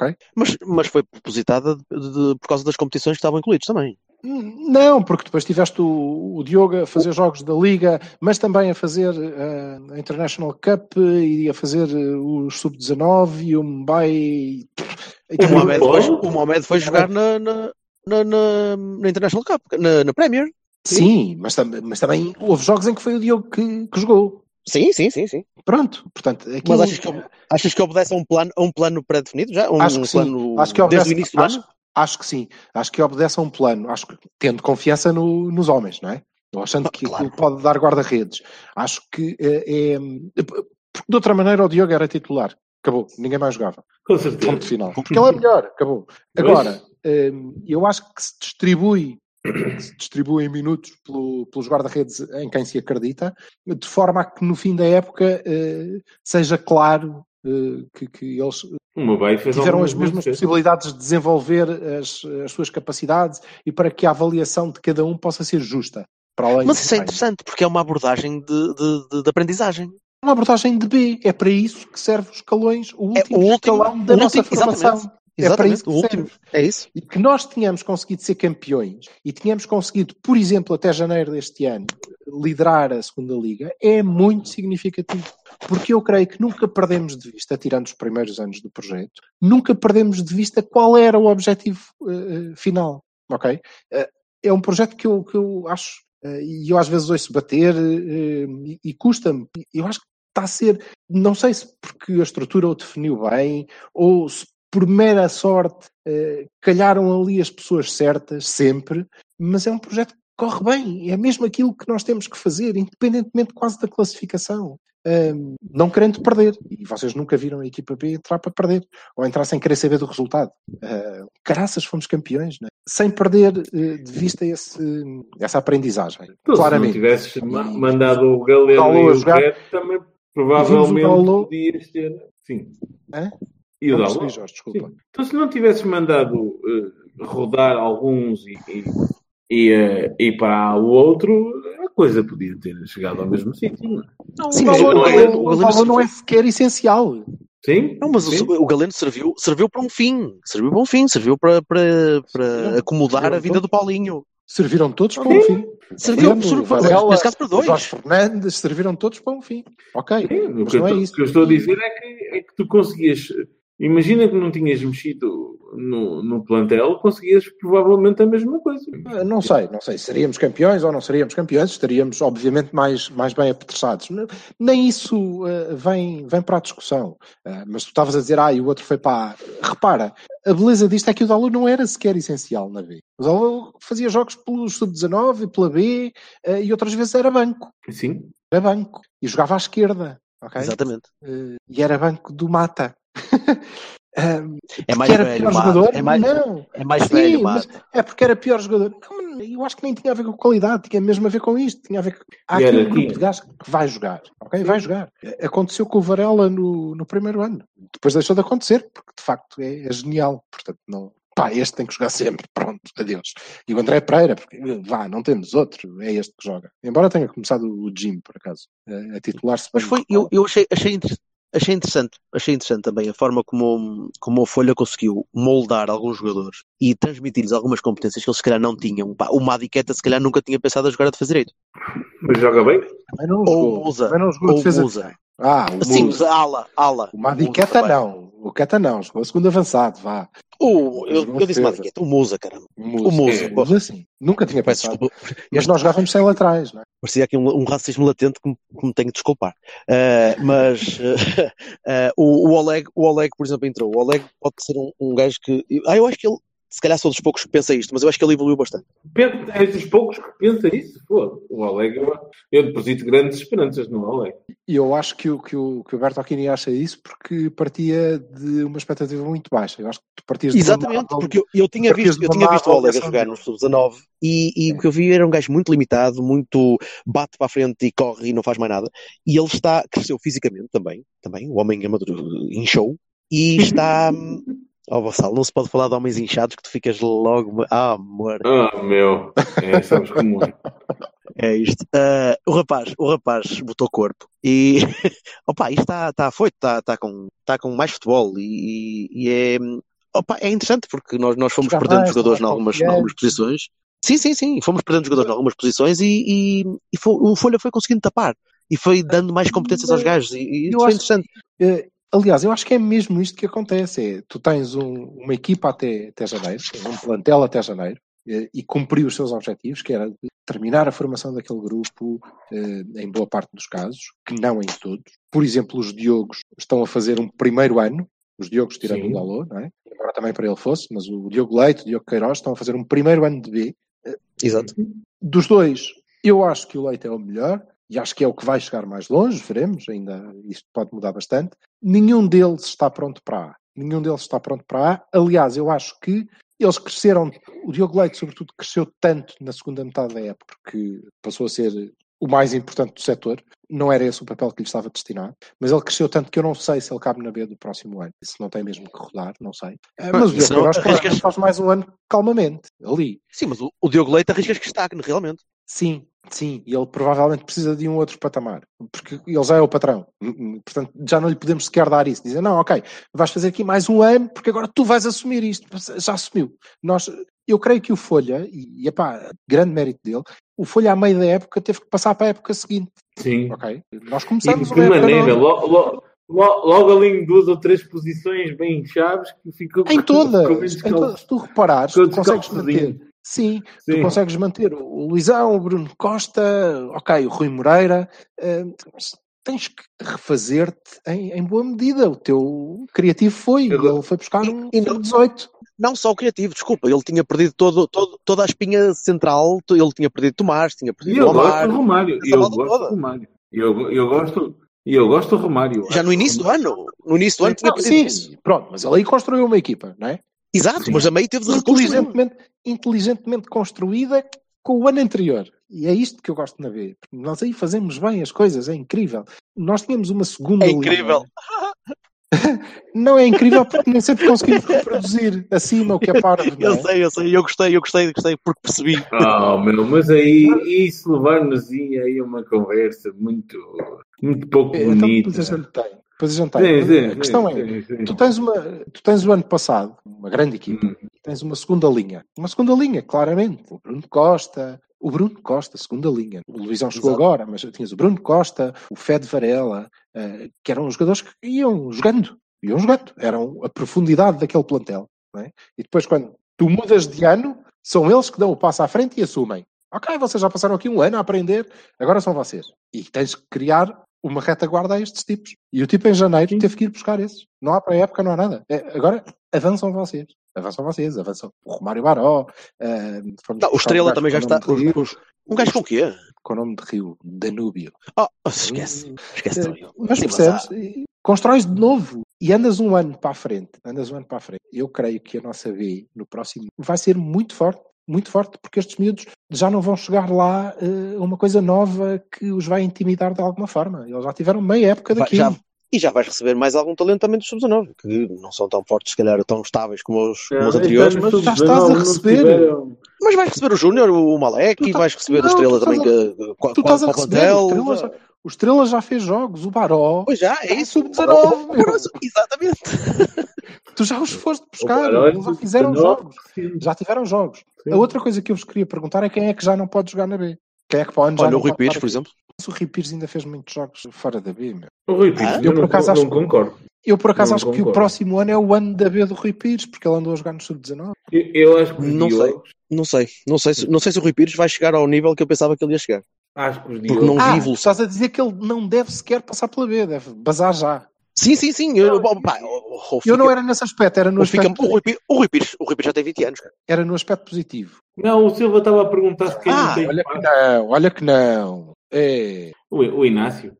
Ok? mas, mas foi propositada de- de- por causa das competições que estavam incluídos também. Não, porque depois tiveste o, o Diogo a fazer jogos da Liga, mas também a fazer eh, a International Cup e a fazer eh, o Sub-19 e o Mumbai. e- e O. Mohamed foi, o Mohamed foi jogar na, na, na, na, na International Cup, na, na Premier. Sim, mas, tam- mas também houve jogos em que foi o Diogo que, que jogou. Sim, sim, sim, sim. Pronto, portanto, Mas achas que, achas que obedece a um plano, a um plano pré-definido já? Um Acho que sim. plano Acho que desde obedece, o início do acho, ano? acho que sim. Acho que obedece a um plano. Acho que tendo confiança no- nos homens, não é? Não achando que Claro. aquilo pode dar guarda-redes. Acho que é, é- Porque de outra maneira o Diogo era titular. Acabou. Ninguém mais jogava. Com certeza. Ponto final. Porque ele é melhor. Acabou. Agora, hum, eu acho que se distribui que se distribui em minutos pelo- pelos guarda-redes em quem se acredita, de forma a que no fim da época eh, seja claro eh, que, que eles tiveram as mesmas possibilidades de desenvolver as, as suas capacidades e para que a avaliação de cada um possa ser justa. Para além Mas isso é interessante, porque é uma abordagem de, de, de- de aprendizagem. É uma abordagem de B. É para isso que servem os escalões, o É último, o último- escalão da o nossa último- formação. Exatamente. É para Exatamente, isso que o último. É isso. E que nós tínhamos conseguido ser campeões e tínhamos conseguido, por exemplo, até janeiro deste ano, liderar a segunda liga, é muito significativo. Porque eu creio que nunca perdemos de vista, tirando os primeiros anos do projeto, nunca perdemos de vista qual era o objetivo eh, final. Ok? Eh, é um projeto que eu, que eu acho, eh, e eu às vezes ouço bater e, e custa-me. Eu acho que está a ser, não sei se porque a estrutura o definiu bem, ou se por mera sorte eh, calharam ali as pessoas certas, sempre, mas é um projeto que corre bem, é mesmo aquilo que nós temos que fazer, independentemente quase da classificação. Ahm, não querendo perder, e vocês nunca viram a equipa B entrar para perder, ou entrar sem querer saber do resultado. Caraças, fomos campeões, não é? sem perder eh, de vista esse, essa aprendizagem. Tu, se não Claramente. tivesses E- ma- mandado o Galeno e o jogar. Red, também provavelmente Galo- podias ter. Sim. Hã? E o Dalot? Jorge, desculpa. Sim. Então, se não tivesses mandado eh, rodar alguns e, e, e, eh, e para o outro, a coisa podia ter chegado ao mesmo sítio. não é? Não, Sim, o mas valor, o não, Galeno- é- o o Galeno valor não é sequer essencial. Sim? Não, mas Sim. o, o Galeno serviu, serviu para um fim. Serviu para um fim. Serviu para, para, para acomodar Serviu a vinda todo. do Paulinho. Serviram todos para um fim. Serviu, Galeno, serviu Varela, nesse caso para o dois. Jorge Fernandes serviram todos para um fim. Ok. Sim, o Mas que, eu não é estou- isso. o que eu estou a dizer é que, é que tu conseguias. Imagina que não tinhas mexido no, no plantel, conseguias provavelmente a mesma coisa. Ah, Não sei, não sei. Seríamos campeões ou não seríamos campeões, estaríamos obviamente mais, mais bem apetrechados. Nem isso ah, vem, vem para a discussão. Ah, mas tu estavas a dizer, ah, e o outro foi para. A... Repara, a beleza disto é que o Dalu não era sequer essencial na B. O Dalu fazia jogos pelo Sub-19, pela B, ah, e outras vezes era banco. Sim. Era banco. E jogava à esquerda. ok? Exatamente. E era banco do Mata. É mais era velho, pior Mata. jogador? É mais, Não. é mais Sim, velho, mas é porque era pior jogador. Não, eu acho que nem tinha a ver com qualidade, tinha mesmo a ver com isto. Tinha a ver com. Há aqui era um grupo aqui. de gajos que vai jogar. Ok? Vai jogar. Aconteceu com o Varela no, no primeiro ano. Depois deixou de acontecer, porque de facto é, é genial. Portanto, não. Pá, este tem que jogar sempre. Pronto, adeus. E o André Pereira, porque vá, não temos outro, é este que joga. Embora tenha começado o Jim, por acaso, a, titular-se. Mas foi, eu, eu achei, achei, achei interessante, achei interessante também a forma como, como a Folha conseguiu moldar alguns jogadores e transmitir-lhes algumas competências que eles se calhar não tinham. Pá, o Madiqueta se calhar nunca tinha pensado a jogar a defesa direito. Mas joga bem? Não Ou não jogou Ou defesa. Musa. Ah, o Sim, Musa. ala, ala. O Madiqueta Musa não. O Queta não. Jogou a segundo avançado, vá. O, eu, eu disse. Madiqueta, o Musa, caramba. O O Musa, É. Musa sim. Nunca tinha pensado. desculpa. Mas nós jogávamos sem laterais, não é? Parecia aqui um, um racismo latente que me, que me tenho de desculpar. Eh, mas eh, eh, o, o, Oleg, o Oleg, por exemplo, entrou. O Oleg pode ser um, um gajo que. Ah, eu acho que ele, se calhar sou dos poucos que pensa isto, mas eu acho que ele evoluiu bastante. Pen- É dos poucos que pensa isso. Pô, o Oleg, eu, deposito grandes esperanças no Oleg. E eu acho que o, que o, que o Bertolini acha isso porque partia de uma expectativa muito baixa. Eu acho que tu partias de uma Exatamente, porque eu, eu tinha visto, eu tinha visto o Oleg a avaliação jogar no sub-19 e, e o que eu vi era um gajo muito limitado, muito bate para a frente e corre e não faz mais nada. E ele está, cresceu fisicamente também, também, o homem amaduro inchou e está. Vassal, não se pode falar de homens inchados que tu ficas logo. Ah, amor. Ah, meu. É, sabes como é. É isto. Ah, o rapaz, o rapaz botou corpo e opa, isto está está feito, está está com, está com mais futebol e, e é, opa, é interessante porque nós, nós fomos Jogar perdendo mais, jogadores em mais algumas, algumas posições. Sim, sim, sim, fomos perdendo jogadores em algumas posições e, e, e foi- o Folha foi conseguindo tapar e foi dando mais competências aos gajos e, e isso foi interessante. Eh, aliás, eu acho que é mesmo isto que acontece. É, tu tens um- uma equipa até, até janeiro, um plantel até janeiro, e cumpriu os seus objetivos, que era terminar a formação daquele grupo eh, em boa parte dos casos, que não em todos. Por exemplo, os Diogos estão a fazer um primeiro ano, os Diogos tirando Sim. o Dalô, não é? Embora também para ele fosse, mas o Diogo Leite, o Diogo Queiroz estão a fazer um primeiro ano de B. Exato. Dos dois, eu acho que o Leite é o melhor e acho que é o que vai chegar mais longe, veremos, ainda isto pode mudar bastante. Nenhum deles está pronto para A. Nenhum deles está pronto para A. Aliás, eu acho que eles cresceram, o Diogo Leite, sobretudo, cresceu tanto na segunda metade da época que passou a ser o mais importante do setor. Não era esse o papel que lhe estava destinado, mas ele cresceu tanto que eu não sei se ele cabe na B do próximo ano. Se não tem mesmo que rodar, não sei. Ah, Mas o Diogo Queiroz arriscas- faz mais um ano calmamente, ali. Sim, mas o, o Diogo Leite arriscas que estagne, realmente. Sim, sim, e ele provavelmente precisa de um outro patamar, porque ele já é o patrão. Hum, hum, Portanto, já não lhe podemos sequer dar isso. Dizer, não, ok, vais fazer aqui mais um ano, porque agora tu vais assumir isto. Já assumiu. Nós, eu creio que o Folha, e, e epá, grande mérito dele, o Folha, à meio da época, teve que passar para a época seguinte. Sim. Ok? Nós E começamos de que maneira? nova. Lo- lo- lo- Logo ali em duas ou três posições bem chaves que ficou Em com todas, em todas. Se tu reparares, com tu consegues manter. Sim, tu Sim. consegues manter o Luizão, o Bruno Costa, ok, o Rui Moreira, eh, mas tens que refazer-te em, em boa medida. O teu criativo foi, ele foi buscar E- um e não- 18. Não só o criativo, desculpa, ele tinha perdido todo, todo- toda a espinha central, ele tinha perdido Tomás, tinha E perdido eu o gosto do Romário. Eu gosto toda. do Romário. Eu, eu gosto. E eu gosto do Romário. Já no início do ano, no início do ano tinha Não, perdido. sim, pronto, mas ele aí construiu uma equipa, não é? Exato, Sim. mas a meio teve de reconstruir. Inteligentemente, inteligentemente construída com o ano anterior. E é isto que eu gosto de ver. Porque nós aí fazemos bem as coisas, é incrível. Nós tínhamos uma segunda É linha. incrível. Não é incrível porque nem sempre conseguimos reproduzir acima o que é parvo. não Eu é? sei, eu sei, eu gostei, eu gostei, gostei, porque percebi. Ah, meu, mas aí isso levar-nos aí a uma conversa muito, muito pouco Então, bonita. tem. Depois a gente Sim, sim, a questão sim, é, sim, sim. tu tens, uma, tu tens o ano passado uma grande equipa, Hum. tens uma segunda linha. Uma segunda linha, claramente. O Bruno Costa, o Bruno Costa, segunda linha. O Luizão chegou Exato. agora, mas tinhas o Bruno Costa, o Fed Varela, eh, que eram jogadores que iam jogando. Iam jogando. Eram a profundidade daquele plantel. é? E depois, quando tu mudas de ano, são eles que dão o passo à frente e assumem. Ok, vocês já passaram aqui um ano a aprender, agora são vocês. E tens que criar uma retaguarda a estes tipos. E o tipo em janeiro Sim. teve que ir buscar esses. Não há pré-época, não há nada. É, agora avançam vocês. Avançam vocês, avançam o Romário Baró. fomos Não, o Estrela também já está. Rio, os- os- Um gajo com o quê? com o nome de Rio, Danúbio. Oh, oh, esquece. Esquece Eh, também. Mas Sim, percebes? Constróis de novo e andas um ano para a frente. Andas um ano para a frente. Eu creio que a nossa B no próximo vai ser muito forte. Muito forte, porque estes miúdos já não vão chegar lá uh, uma coisa nova que os vai intimidar de alguma forma. Eles já tiveram meia época daquilo. Já, e já vais receber mais algum talento também dos sub-19, que não são tão fortes, se calhar, tão estáveis como os, como os anteriores, mas já estás a receber. Mas vais receber o Júnior, o Malek, e vais receber não, a Estrela também, a... que, tu estás a receber, o Estrela, já, o Estrela já fez jogos, o Baró. Pois já, é isso, sub-19. Exatamente. Tu já os foste buscar, eles já fizeram jogos, já tiveram jogos. Sim. A outra coisa que eu vos queria perguntar é quem é que já não pode jogar na B? Quem é que pode Olha, o Rui Pires, por exemplo. O Rui Pires ainda fez muitos jogos fora da B, meu. O Rui Pires, ah, eu, por acaso não, acho, não concordo. Eu por acaso não acho concordo. que o próximo ano é o ano da B do Rui Pires, porque ele andou a jogar no Sub-19. Eu, eu, acho que não sei, não sei, não sei, se, não sei se o Rui Pires vai chegar ao nível que eu pensava que ele ia chegar. Acho que os Porque não ah, vi estás a dizer que ele não deve sequer passar pela B, deve bazar já. Sim, sim, sim. Eu, pá, eu não era nesse aspecto, era no aspecto. Fica, o, Rui, o, Rui Pires, o Rui Pires já tem 20 anos. Era no aspecto positivo. Não, o Silva estava a perguntar se quem ah, tem. Olha que não, olha que não. É. O, o Inácio.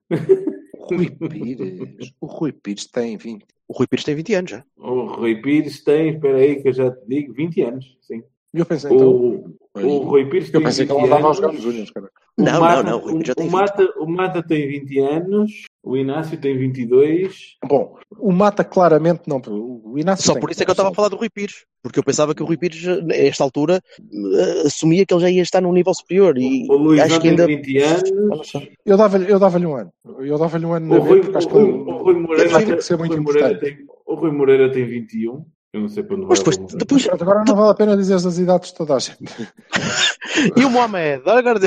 O Rui Pires. O Rui Pires tem 20. O Rui Pires tem 20 anos já. O Rui Pires tem, espera aí que eu já te digo, 20 anos, sim. Eu pensei, então, o, o Rui Pires eu pensei que ele andava aos jogar nos cara. Não, Mata, não, não, o, já tem o, Mata, o Mata tem 20 anos, o Inácio tem 22. Bom, o Mata claramente não. O Inácio Só por isso é que eu estava a falar do Rui Pires, porque eu pensava que o Rui Pires, a esta altura, eh, assumia que ele já ia estar num nível superior. E o Luís acho que ainda... tem 20 anos. Eu dava-lhe eu dava um ano. Eu dava-lhe um ano na o Rui, porque acho que o Rui Moreira, tem que ser muito importante. Tem, o Rui Moreira tem 21. Eu não sei para onde vai. Depois, depois, agora não vale a pena dizer as idades de toda a gente. e o Mohamed? Agora...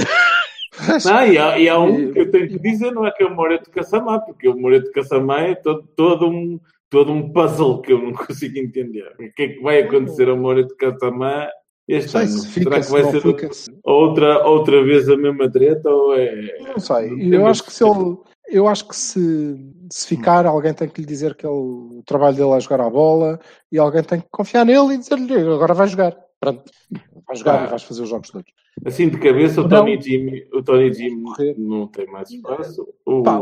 Não, e há, e há um que eu tenho que dizer, não é que é o Moreto Caçamá, porque o Moreto de Caçamá é todo, todo, um, todo um puzzle que eu não consigo entender. O que é que vai acontecer ao Moreto de Caçamá este sei, ano? Será que vai ser fica outra, outra vez a mesma treta? Ou é... Não sei, eu acho que se ele eu acho que se, se ficar, alguém tem que lhe dizer que ele, o trabalho dele é jogar a bola e alguém tem que confiar nele e dizer-lhe agora vai jogar. Pronto, vai jogar ah, e vais fazer os jogos todos. Assim de cabeça, o Tony Jimmy, o Tony Jimmy não tem mais espaço. O, Pá,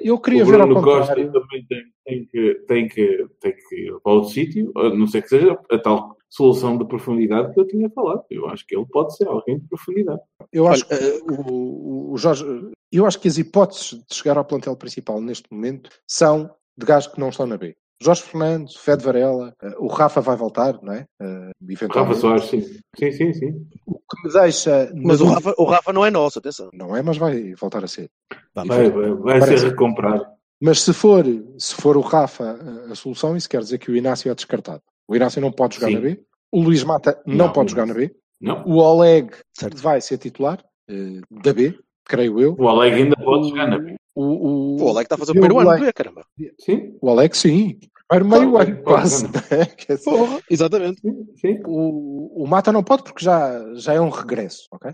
eu queria o ver Bruno Costa também tem, tem, que, tem, que, tem que ir para outro sítio, não sei que seja a tal solução de profundidade que eu tinha falado. Eu acho que ele pode ser alguém de profundidade. Eu acho que o, o Jorge, eu acho que as hipóteses de chegar ao plantel principal neste momento são de gajos que não estão na B. Jorge Fernandes, Fed Varela, uh, o Rafa vai voltar, não é? Uh, Rafa Soares, sim. Sim, sim, sim. O que me deixa. Mas o Rafa, o Rafa não é nosso, atenção. Não é, mas vai voltar a ser. Vai, vai, vai ser recomprado. Mas se for, se for o Rafa a, a, solução, isso quer dizer que o Inácio é descartado. O Inácio não pode jogar sim. na B. O Luís Mata não, não pode jogar na B. Não. O Oleg certo. vai ser titular uh, da B, creio eu. O Oleg ainda pode jogar na B. O, o, o Oleg está a fazer o primeiro ano, é, caramba. Sim. O Oleg, sim. Primeiro meio ano, quase. Né? Porra, exatamente. Sim. O, o Mata não pode porque já, já é um regresso, ok?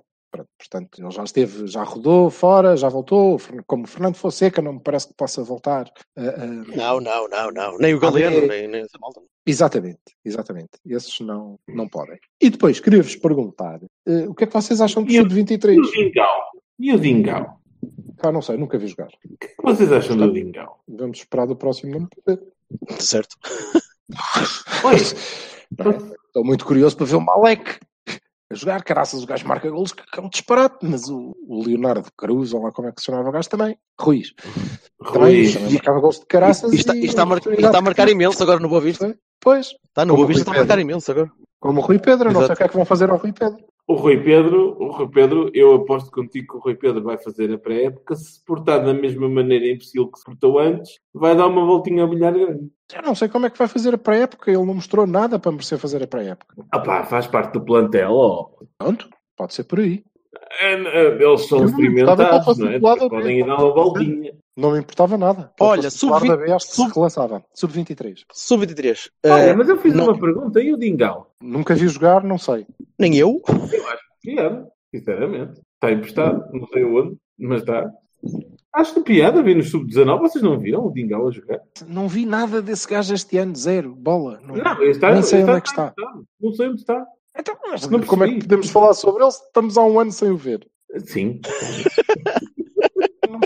Portanto, ele já esteve, já rodou fora, já voltou. Como Fernando Fonseca, não me parece que possa voltar. Uh, Não, não, não, não. Nem o Galeno, nem, nem essa malta. Exatamente, exatamente. Esses não, não podem. E depois, queria-vos perguntar uh, o que é que vocês acham do Sub-23? E o Dingau? E o Dingau? Ah, não sei, nunca vi jogar. O que, é que vocês acham do Dingau? Vamos esperar do próximo ano para ver. Certo. Pois. Estou muito curioso para ver o Malek a jogar. Caraças, o gajo marca golos que é um disparate, mas o, o Leonardo Cruz, ou lá como é que se chamava o gajo também, Ruiz. Também, também marcava golos de caraças. E, está, e, está, a mar, está a marcar imenso agora no Boa Vista. Pois. Está no Boa Vista, está a marcar imenso agora. Como o Rui Pedro, Exato. não sei o que é que vão fazer ao Rui Pedro. O Rui Pedro, o Rui Pedro, eu aposto contigo que o Rui Pedro vai fazer a pré-época, se portar da mesma maneira imbecil que se portou antes, vai dar uma voltinha a bilhar grande. Eu não sei como é que vai fazer a pré-época, ele não mostrou nada para merecer fazer a pré-época. Ah pá, faz parte do plantel, ó. Pronto, pode ser por aí. É, é, eles são experimentados, não é? Podem ir dar uma voltinha. Não me importava nada. Olha, sub-23. Sub... Se Sub-23. Sub-23. Olha, uh, mas eu fiz não... uma pergunta e o Dingal? Nunca vi jogar, não sei. Nem eu? Eu acho que era, sinceramente. Está emprestado, não sei onde, mas está. Acho que piada vi no Sub-19, vocês não viram o Dingal a jogar? Não vi nada desse gajo este ano, zero, bola. Não, não está, Nem sei está, onde é que está. está. Não sei onde está. Então, mas não como é que podemos falar sobre ele se estamos há um ano sem o ver? Sim.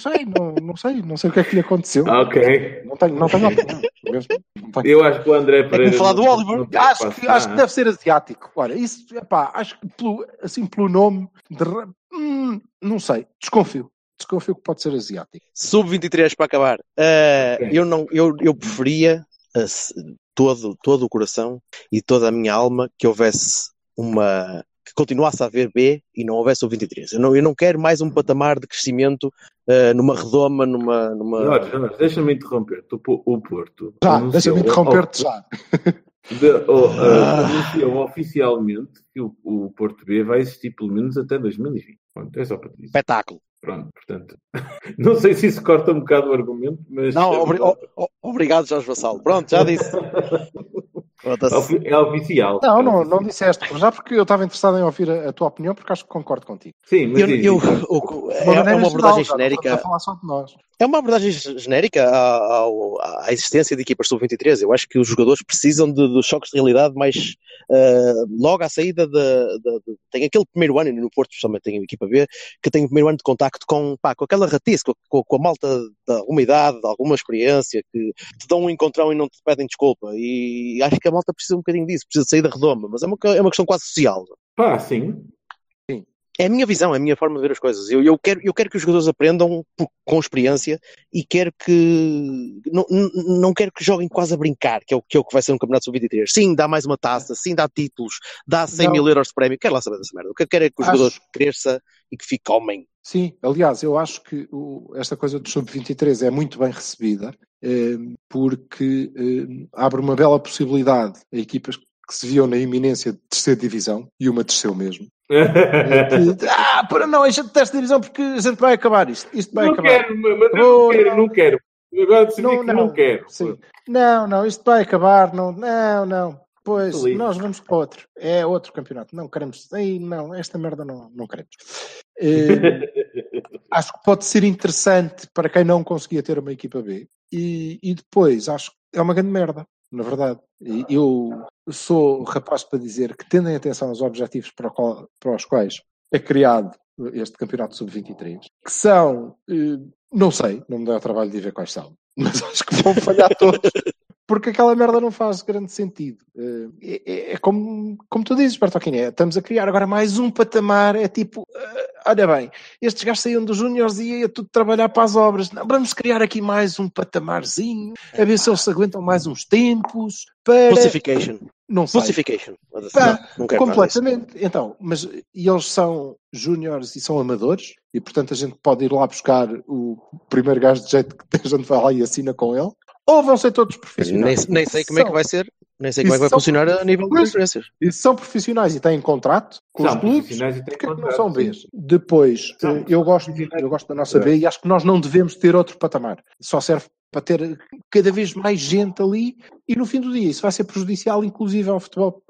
não sei, não, não sei, não sei o que é que lhe aconteceu. Ok. Não tenho, não tenho opinião. Eu acho que o André Pereira. falar do Oliver. Acho que, para acho que deve ser asiático. Olha, isso, epá, acho que pelo, assim pelo nome, de hum, não sei, desconfio. Desconfio que pode ser asiático. Sub-23 para acabar. Uh, Ok. eu, não, eu, eu preferia uh, se- todo, todo o coração e toda a minha alma que houvesse uma. Que continuasse a haver B e não houvesse o 23. Eu não, eu não quero mais um patamar de crescimento uh, numa redoma, numa. numa... Jorge, Jorge, deixa-me interromper. O Po- O Porto. Já, deixa-me interromper-te já. de- o- uh, anunciou oficialmente que o, o Porto B vai existir pelo menos até 2020. Pronto, é só para te dizer. Espetáculo. Pronto, portanto. Não sei se isso corta um bocado o argumento, mas. Não, é, obri- obrigado, Jorge Vassalo. Pronto, já disse. Ofi- é oficial. Não, É não, não disseste. Já porque eu estava interessado em ouvir a, a tua opinião, porque acho que concordo contigo. Sim, mas Eu, eu- De é, é uma geral, abordagem estamos genérica. A falar só de nós. É uma abordagem genérica à, existência de equipas sub-23. Eu acho que os jogadores precisam de, de choques de realidade mais ah, logo à saída de, de- de- Tem aquele primeiro ano, no Porto especialmente tem a equipa B, que tem o primeiro ano de contacto com, pá, com aquela ratice, com, com- com a malta de alguma idade, de alguma experiência, que te dão um encontrão e não te pedem desculpa. E acho que a malta precisa um bocadinho disso, precisa de sair da redoma, mas é uma, é uma questão quase social. Pá, sim. É a minha visão, é a minha forma de ver as coisas. Eu, eu, quero, eu quero que os jogadores aprendam por- com experiência e quero que. Não, não- quero que joguem quase a brincar, que é o que, é o que vai ser um campeonato sub-23. Sim, dá mais uma taça, sim, dá títulos, dá 100 Não. mil euros de prémio. Quero lá saber dessa merda. O que eu quero é que o Acho- jogador cresça e que fique homem. Sim, aliás, eu acho que o- esta coisa do sub-23 é muito bem recebida, eh, porque eh, abre uma bela possibilidade a equipas que se viam na iminência de terceira divisão, e uma desceu mesmo. De- ah, para não, a gente terceira divisão porque a gente vai acabar isto. Isto vai não acabar. quero, mas mas Oh, não quero, não. não quero. Agora decidi Não, que não. não quero. Sim. Não, não, isto vai acabar. Não, não, não. Pois, Feliz. nós vamos para outro. É outro campeonato. Não queremos. Ei, não, esta merda não, não queremos. Eh, acho que pode ser interessante para quem não conseguia ter uma equipa B. E, e depois, acho que é uma grande merda, na verdade. Eu sou rapaz para dizer que, tendo em atenção aos objetivos para, qual- para os quais é criado este campeonato sub-23, que são, eh, não sei, não me dá o trabalho de ver quais são, mas acho que vão falhar todos. Porque aquela merda não faz grande sentido. Eh, É, é- é como, como tu dizes, Bertolini, é, estamos a criar agora mais um patamar. É tipo, eh, olha bem, estes gajos saíam dos júniores e ia tudo trabalhar para as obras. Não, vamos criar aqui mais um patamarzinho, a ver se eles se aguentam mais uns tempos para. Não sei. Falsification. Pá, Não, não. Completamente. Então, mas e eles são júniores e são amadores, e portanto a gente pode ir lá buscar o primeiro gajo de jeito que a gente vai lá e assina com ele, ou vão ser todos Nem, profissionais. nem sei como é que vai ser. Nem sei como é que vai são- funcionar a nível de transferências. E se são profissionais e têm contrato com São os clubes, porque é não são. Bs? Depois, São- eh, eu gosto, eu gosto da nossa B e acho que nós não devemos ter outro patamar. Só serve para ter cada vez mais gente ali e no fim do dia isso vai ser prejudicial inclusive ao futebol,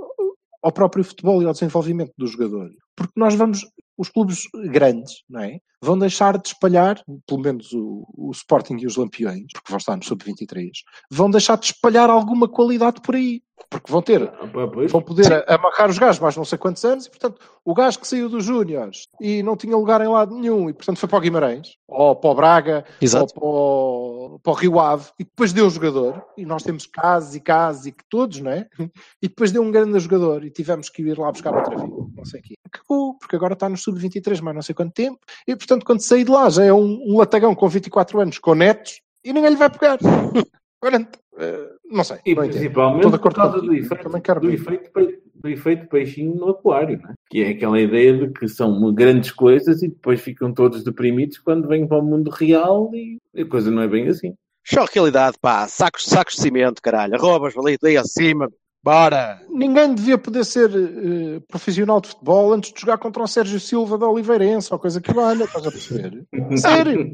ao próprio futebol e ao desenvolvimento do jogador. Porque nós vamos, os clubes grandes, não é? Vão deixar de espalhar, pelo menos o, o Sporting e os Lampiões, porque vão estar no Sub-23, vão deixar de espalhar alguma qualidade por aí. Porque vão ter Ah, vão poder amarrar os gajos mais não sei quantos anos e, portanto, o gajo que saiu dos Júniores e não tinha lugar em lado nenhum e, portanto, foi para o Guimarães, ou para o Braga, Exato. ou para o, para o Rio Ave, e depois deu o jogador, e nós temos casos e casos e que todos, não é? E depois deu um grande jogador e tivemos que ir lá buscar outra vez, não sei o quê. Acabou, porque agora está no sub-23, mais não sei quanto tempo, e, portanto, quando sair de lá já é um, um latagão com 24 anos, com netos, e ninguém lhe vai pegar. 40. eh, não sei. E não principalmente Estou por causa do efeito, também quero do, efeito, do efeito peixinho no aquário, não é? que é aquela ideia de que são grandes coisas e depois ficam todos deprimidos quando vêm para o mundo real e a coisa não é bem assim. Choque de realidade, pá. Sacos, sacos de cimento, caralho. Arrobas, ali, daí acima. Bora. Ninguém devia poder ser eh, profissional de futebol antes de jogar contra o Sérgio Silva da Oliveirense ou coisa que valha, estás a perceber? Sério?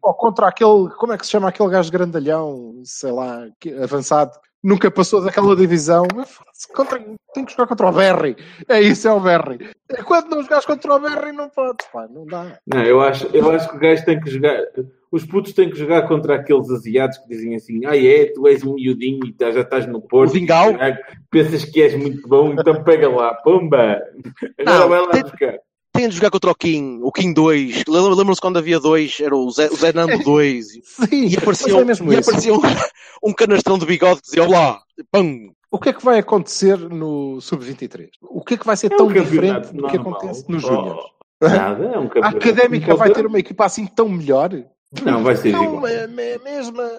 ou contra aquele, como é que se chama aquele gajo grandalhão, sei lá, que- avançado, nunca passou daquela divisão. Contra, tem que jogar contra o Berry. É isso, é o Berry. Quando não jogas contra o Berry, não podes, pá, não dá. Não, eu acho, eu acho que o gajo tem que jogar. Os putos têm que jogar contra aqueles asiados que dizem assim: ah, é, tu és um miudinho e tá- já estás no Porto. O Vingal? caralho, Pensas que és muito bom, então pega lá, pumba! Agora Não, vai lá tem- buscar. têm de jogar contra o Kim, o Kim 2. Lembram- Lembram-se quando havia dois, era o Zé, o Zé Nando 2. Sim, E aparecia, mas é mesmo e aparecia um, um canastrão de bigode que dizia Olá, pum. O que é que vai acontecer no Sub-23? O que é que vai ser É tão um diferente do que acontece nos Oh? Nada, é um A campeonato. Académica vai ter uma equipa assim tão melhor? Não, vai ser Não, igual. é é a mesma.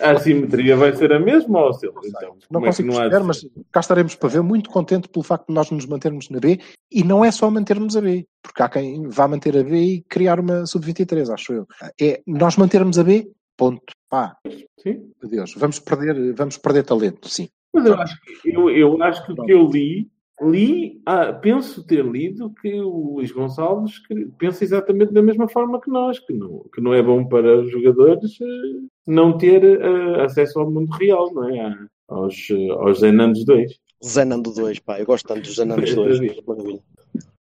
A assimetria vai ser a mesma, ó Silvio? Então, Não como é consigo não perceber, ser? mas cá estaremos para ver. Muito contente pelo facto de nós nos mantermos na B. E não é só mantermos a B, porque há quem vá manter a B e criar uma sub-23, acho eu. É nós mantermos a B, ponto. Pá, Sim. meu Deus, vamos perder, vamos perder talento, sim. Mas eu acho que, eu, eu acho que o que eu li, li, ah, penso ter lido que o Luís Gonçalves pensa exatamente da mesma forma que nós, que não, que não é bom para os jogadores eh, não ter eh, acesso ao mundo real, não é? A- Aos, eh, aos Zenandos 2. Zé Nando 2, pá, eu gosto tanto dos Zé Nando 2. Maravilha.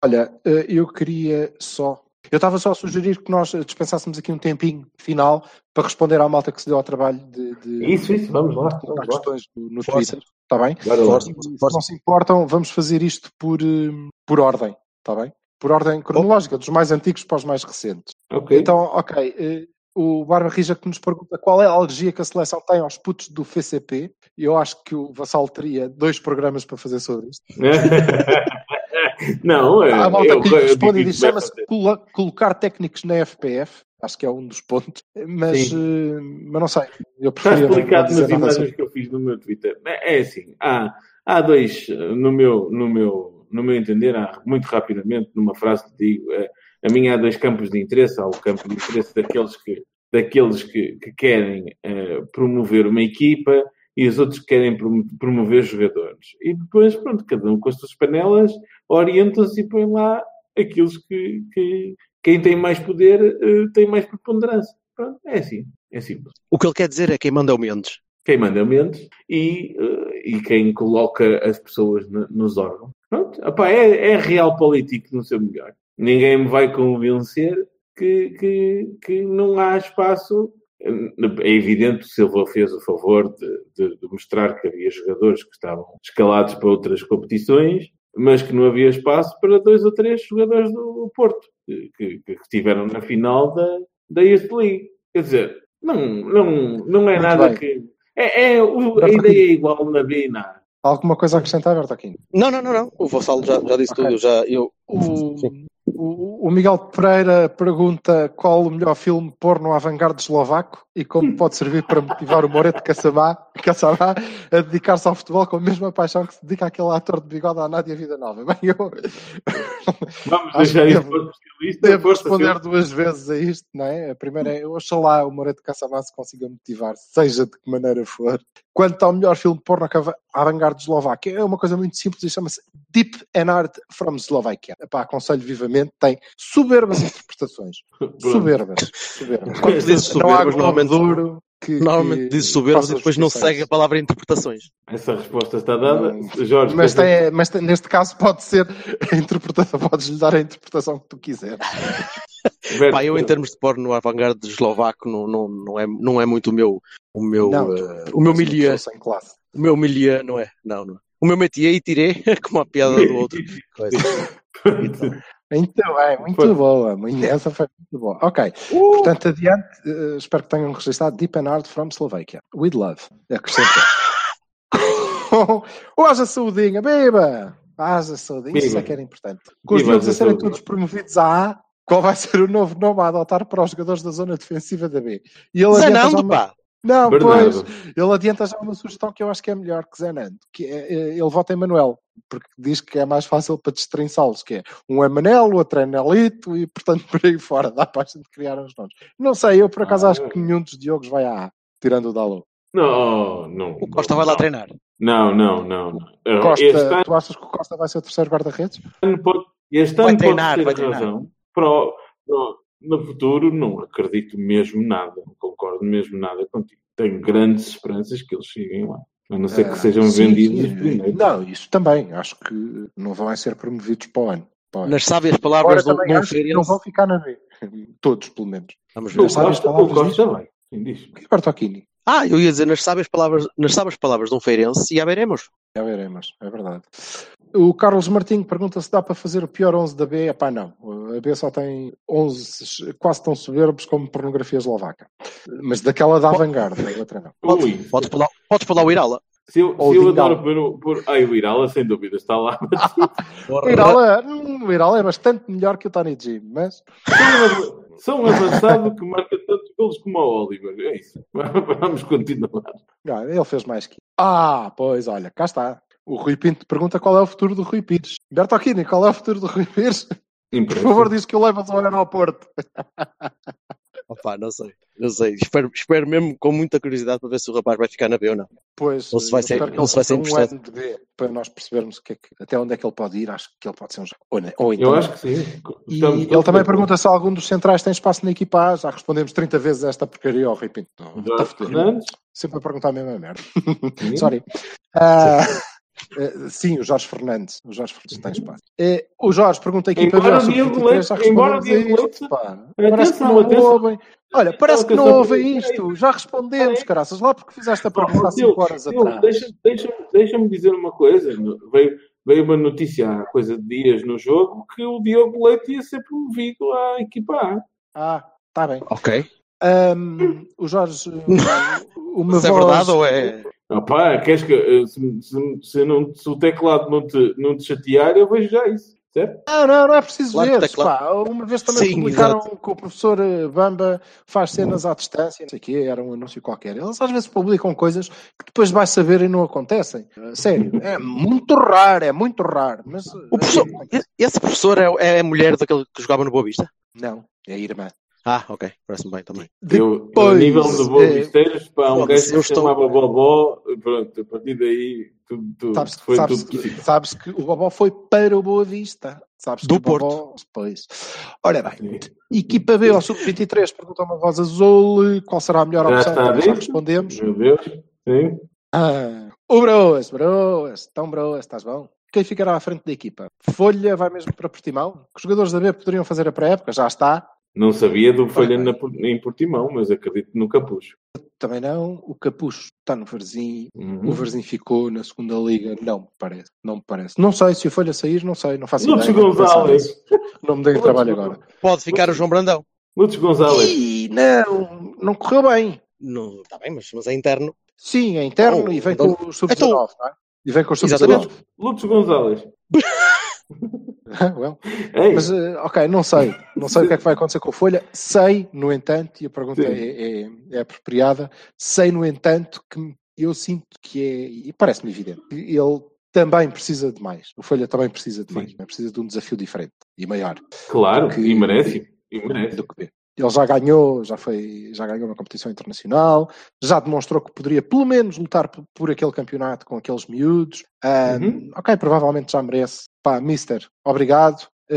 Olha, eu queria só. Eu estava só a sugerir que nós dispensássemos aqui um tempinho final para responder à malta que se deu ao trabalho de, de Isso, isso, vamos lá. Vamos lá. questões no. Twitter. Está bem? Força. Se não se importam, vamos fazer isto por, eh, por ordem. Está bem? Por ordem cronológica, dos mais antigos para os mais recentes. Ok. Então, ok. eh, o Barba Rija que nos pergunta qual é a alergia que a seleção tem aos putos do FCP. Eu acho que o Vassal teria dois programas para fazer sobre isto. não, é. Há a malta eu- que eu responde e diz: chama-se colocar técnicos na FPF. Acho que é um dos pontos. Mas, eh, mas não sei. Eu Está explicado nas imagens sobre- que eu fiz no meu Twitter. É é assim, há, há dois, eh, no meu, no, meu, no meu entender, há, muito rapidamente, numa frase que digo, eh, a minha há dois campos de interesse. Há o campo de interesse daqueles que, daqueles que, que querem eh, promover uma equipa e os outros que querem promo- promover jogadores. E depois, pronto, cada um com as suas panelas orienta-se e põe lá aqueles que, que quem tem mais poder eh, tem mais preponderância. Pronto, é assim, é simples O que ele quer dizer é quem manda é o Mendes. quem manda Mendes e, eh, e quem coloca as pessoas nos órgãos. Pronto, Epá, é, é real político no seu melhor. Ninguém me vai convencer que, que, que não há espaço. É evidente que o Silva fez o favor de, de- de mostrar que havia jogadores que estavam escalados para outras competições, mas que não havia espaço para dois ou três jogadores do Porto, que, que, que estiveram na final da, da Youth League. Quer dizer, não, não, não é Muito nada bem. que. É, é, o- a ideia é igual na B e na A. Alguma coisa a acrescentar, Bertaquinho? Não, não, não, não. O Vassalo já, já disse Ok. tudo. eu Já, eu, O, Sim. O, o Miguel Pereira pergunta qual o melhor filme pôr no avant-garde eslovaco e como pode servir para motivar o Moreto Kassamá a dedicar-se ao futebol com a mesma paixão que se dedica àquele ator de bigode à Nádia Vida Nova. Bem, eu Vamos deixar isso devo- para o especialista. devo responder duas vezes a isto, não é? A primeira é, oxalá o Moreto Kassamá se consiga motivar, seja de que maneira for. Quanto ao melhor filme porno à avant-garde eslovaca, é uma coisa muito simples e chama-se Deep and Art from Slovakia. Epá, aconselho vivamente, tem soberbas interpretações. Soberbas. soberbas. Quando dizes não há soberbas, globo normalmente- duro que, normalmente que diz soberbas faça e depois não segue a palavra interpretações. Essa resposta está dada. Não. Jorge, Mas, tem, mas tem- neste caso pode ser a interpretação, podes-lhe dar a interpretação que tu quiseres. Pá, eu em termos de porno avant-garde eslovaco não, não, não, é, não é muito o meu, o meu, Não, tu o meu milieu. pessoa sem classe. O meu milieu não é. Não, não. O meu métier e tirei como a piada do outro. Então, Muito bem, muito Foi. boa. muito- Essa foi muito boa. Ok, portanto, adiante. eh, espero que tenham registrado Deep and Hard from Slovakia. With love. Acrescenta. Haja Saudinha, beba! Haja Saudinha, isso é que era importante. Com os miúdos a serem todos promovidos à A, qual vai ser o novo nome a adotar para os jogadores da zona defensiva da B? E ele uma- pá! Não, pois, Bernardo. ele adianta já uma sugestão que eu acho que é melhor que Zenando, que é, eh, ele vota em Manuel, porque diz que é mais fácil para destrinçá-los, que é um é Manel, o outro é Nelito, e portanto por aí fora dá para a gente criar uns nomes. Não sei, eu por acaso Ah, acho que nenhum dos Diogos vai à A, tirando o Dalo. Não, não. O Costa vai lá treinar. Não, não, não. não. Costa, Este ano tu achas que o Costa vai ser o terceiro guarda-redes? pode, este Vai ano treinar, pode ter vai treinar. razão. Para o- para o- no futuro, não acredito mesmo nada. Não concordo mesmo nada contigo. Tenho grandes esperanças que eles cheguem lá. A não ser que Ah, sejam sim, vendidos sim. os primeiros. Não, isso também. Acho que não vão ser promovidos para o ano. Para o ano. Nas sábias palavras do, também que não Feirense. vão ficar na B. Todos, pelo menos. Vamos O ver. sabes as Costa, o palavras vai. Sim, diz. Que Bartocchini? Ah, eu ia dizer nas sábias palavras, nas sábias palavras de um feirense, já veremos. Já veremos, é verdade. O Carlos Martinho pergunta se dá para fazer o pior 11 da B. Epá, não. A B só tem 11 quase tão soberbos como pornografia eslovaca. Mas daquela da vanguarda, a outra não. Ui, Podes pular, podes pular o Irala. se eu, Ou se eu adoro pôr, o- pôr. Ai, o Irala, sem dúvida, está lá. O Irala, o Irala é bastante melhor que o Tony G, mas São um avançado que marca tantos golos como o Oliver. É isso. Vamos continuar. ah, ele fez mais que. Ah, pois, olha, cá está. O Rui Pinto pergunta qual é o futuro do Rui Pires. Bertolini, qual é o futuro do Rui Pires? Por favor, diz que o levas ao aeroporto. Opa, não sei. Não sei. Espero, espero mesmo com muita curiosidade para ver se o rapaz vai ficar na B ou não. Pois, Ou se vai ser- ou ele se vai ser um ano de B para nós percebermos que é que- até onde é que ele pode ir. Acho que ele pode ser um. Ou, ne- ou então. Eu acho que sim. E Estamos ele também acordo. pergunta se algum dos centrais tem espaço na equipa A. Já respondemos 30 vezes esta porcaria ao Rui Pinto. Não. Sempre a perguntar a mesma merda. Sorry. Ah, eh, sim, o Jorge Fernandes. O Jorge Fernandes tem espaço. Eh, o Jorge pergunta a equipa Embora B o Diego sub-23, já Leite- embora o Diego Leite-. Parece que Atenção, não atenção. ouvem. Olha, parece que não Atenção, ouvem atenção. isto. Já respondemos, caraças, lá porque fizeste a pergunta há Diogo, 5 horas atrás. deixa- Deixa-me deixa dizer uma coisa. Veio, veio uma notícia há coisa de dias no jogo que o Diogo Leite ia ser promovido à equipa A. Ah, está bem. Ok. Ahm, o Jorge, o, o meu Se é voz- verdade ou é. Opá, queres que eh, se, se- se não- se o teclado não te, não te chatear, eu vejo já isso, certo? Não, não, não é preciso Claro ver. claro. pá. Uma vez também Sim, publicaram exato. que o professor eh, Bamba faz cenas à distância, não sei o quê, era um anúncio qualquer. Eles às vezes publicam coisas que depois vais saber e não acontecem. Eh, Sério, é muito raro, é muito raro. Mas O professor, esse professor é, é a mulher daquele que jogava no Boa Vista? não, é a irmã. Ah, ok. Parece-me bem também. Eu, eu, a Depois, nível de boa eh, visteiros, pá, um gajo que estou- chamava Bobó, pronto, a partir daí tudo, tudo Sabes, foi sabes tudo que, sabes que o Bobó foi para o Boa Vista. Sabes Do que o Bobó, Pois. Ora bem, equipa B ao sub-23 pergunta uma voz azul qual será a melhor Já opção. está Já dentro? respondemos. Meu Deus, sim. Ah, o Broas, Broas, tão Broas, estás bom? Quem ficará à frente da equipa? Folha vai mesmo para Portimão? Que os jogadores da B poderiam fazer a pré-época? Já está. Não sabia do na, em Portimão, mas acredito no Capucho. Também não. O Capucho está no Varzim. Uhum. O Varzim ficou na segunda liga. Não me parece. Não me parece. Não sei se o Folha sair, não sei. Não faço Lutz ideia. Gonzalez. Não me deem trabalho agora. Pode ficar o João Brandão. Lutz Gonzalez. Ih, não. Não correu bem. Não, está bem, mas, mas é interno. Sim, é interno Oh, e vem então- com o sub-19, não é? E vem com o sub-19. Exatamente. Lutz Gonzalez. well, Ei, Mas, eh, ok, não sei. Não sei o que é que vai acontecer com o Folha. Sei, no entanto, e a pergunta Sim. é, é- é apropriada, sei, no entanto, que eu sinto que é, e parece-me evidente, ele também precisa de mais. O Folha também precisa de mais. né? Precisa de um desafio diferente e maior claro, que- e merece. E merece. do que B. Ele já ganhou, já foi, já ganhou uma competição internacional, já demonstrou que poderia pelo menos lutar por, por aquele campeonato com aqueles miúdos. Ah, Uhum. Ok, provavelmente já merece. Pá, Mister, obrigado. Ah,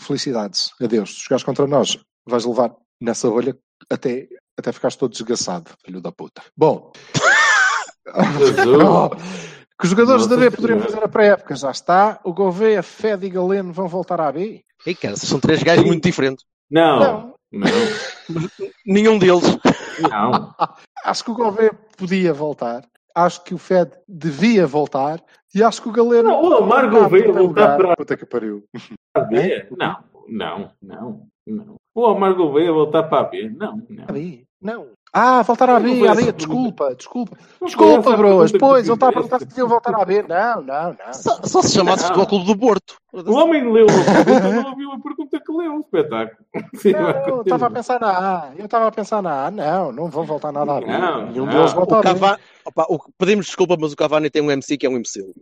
felicidades. Adeus. Se jogares contra nós, vais levar nessa bolha até, até ficares todo desgaçado, filho da puta. Bom. Que os jogadores Nossa da B poderiam fazer a pré-época, já está. O Gouveia, Fed e Galeno vão voltar à B? Ei, cara, são três gajos muito diferentes. Não, Não. Não, Nenhum deles. não. Acho que o Gouveia podia voltar. Acho que o Fed devia voltar. E acho que o Galeno. Não, o Omar Ah, Gouveia voltar para Puta que pariu. a B? Não, não, não, não. O Omar Gouveia voltar para a B? Não, não. A B? Não. Ah, voltar essa B, a desculpa, desculpa. Desculpa, essa a Broas. Pois, ele está a perguntar se deviam voltar à B. Não, não, não. Só, só se chamasse. Futebol Clube do Porto. O homem leu a pergunta, não ouviu a pergunta que leu. Espetáculo. Sim, Não, eu estava a pensar na A. Eu estava a pensar na A. Não, não vão voltar nada à B. Não, Nenhum não. deles volta O à B. Cavani, opa, o, pedimos desculpa, mas o Cavani tem um MC que é um imbecil.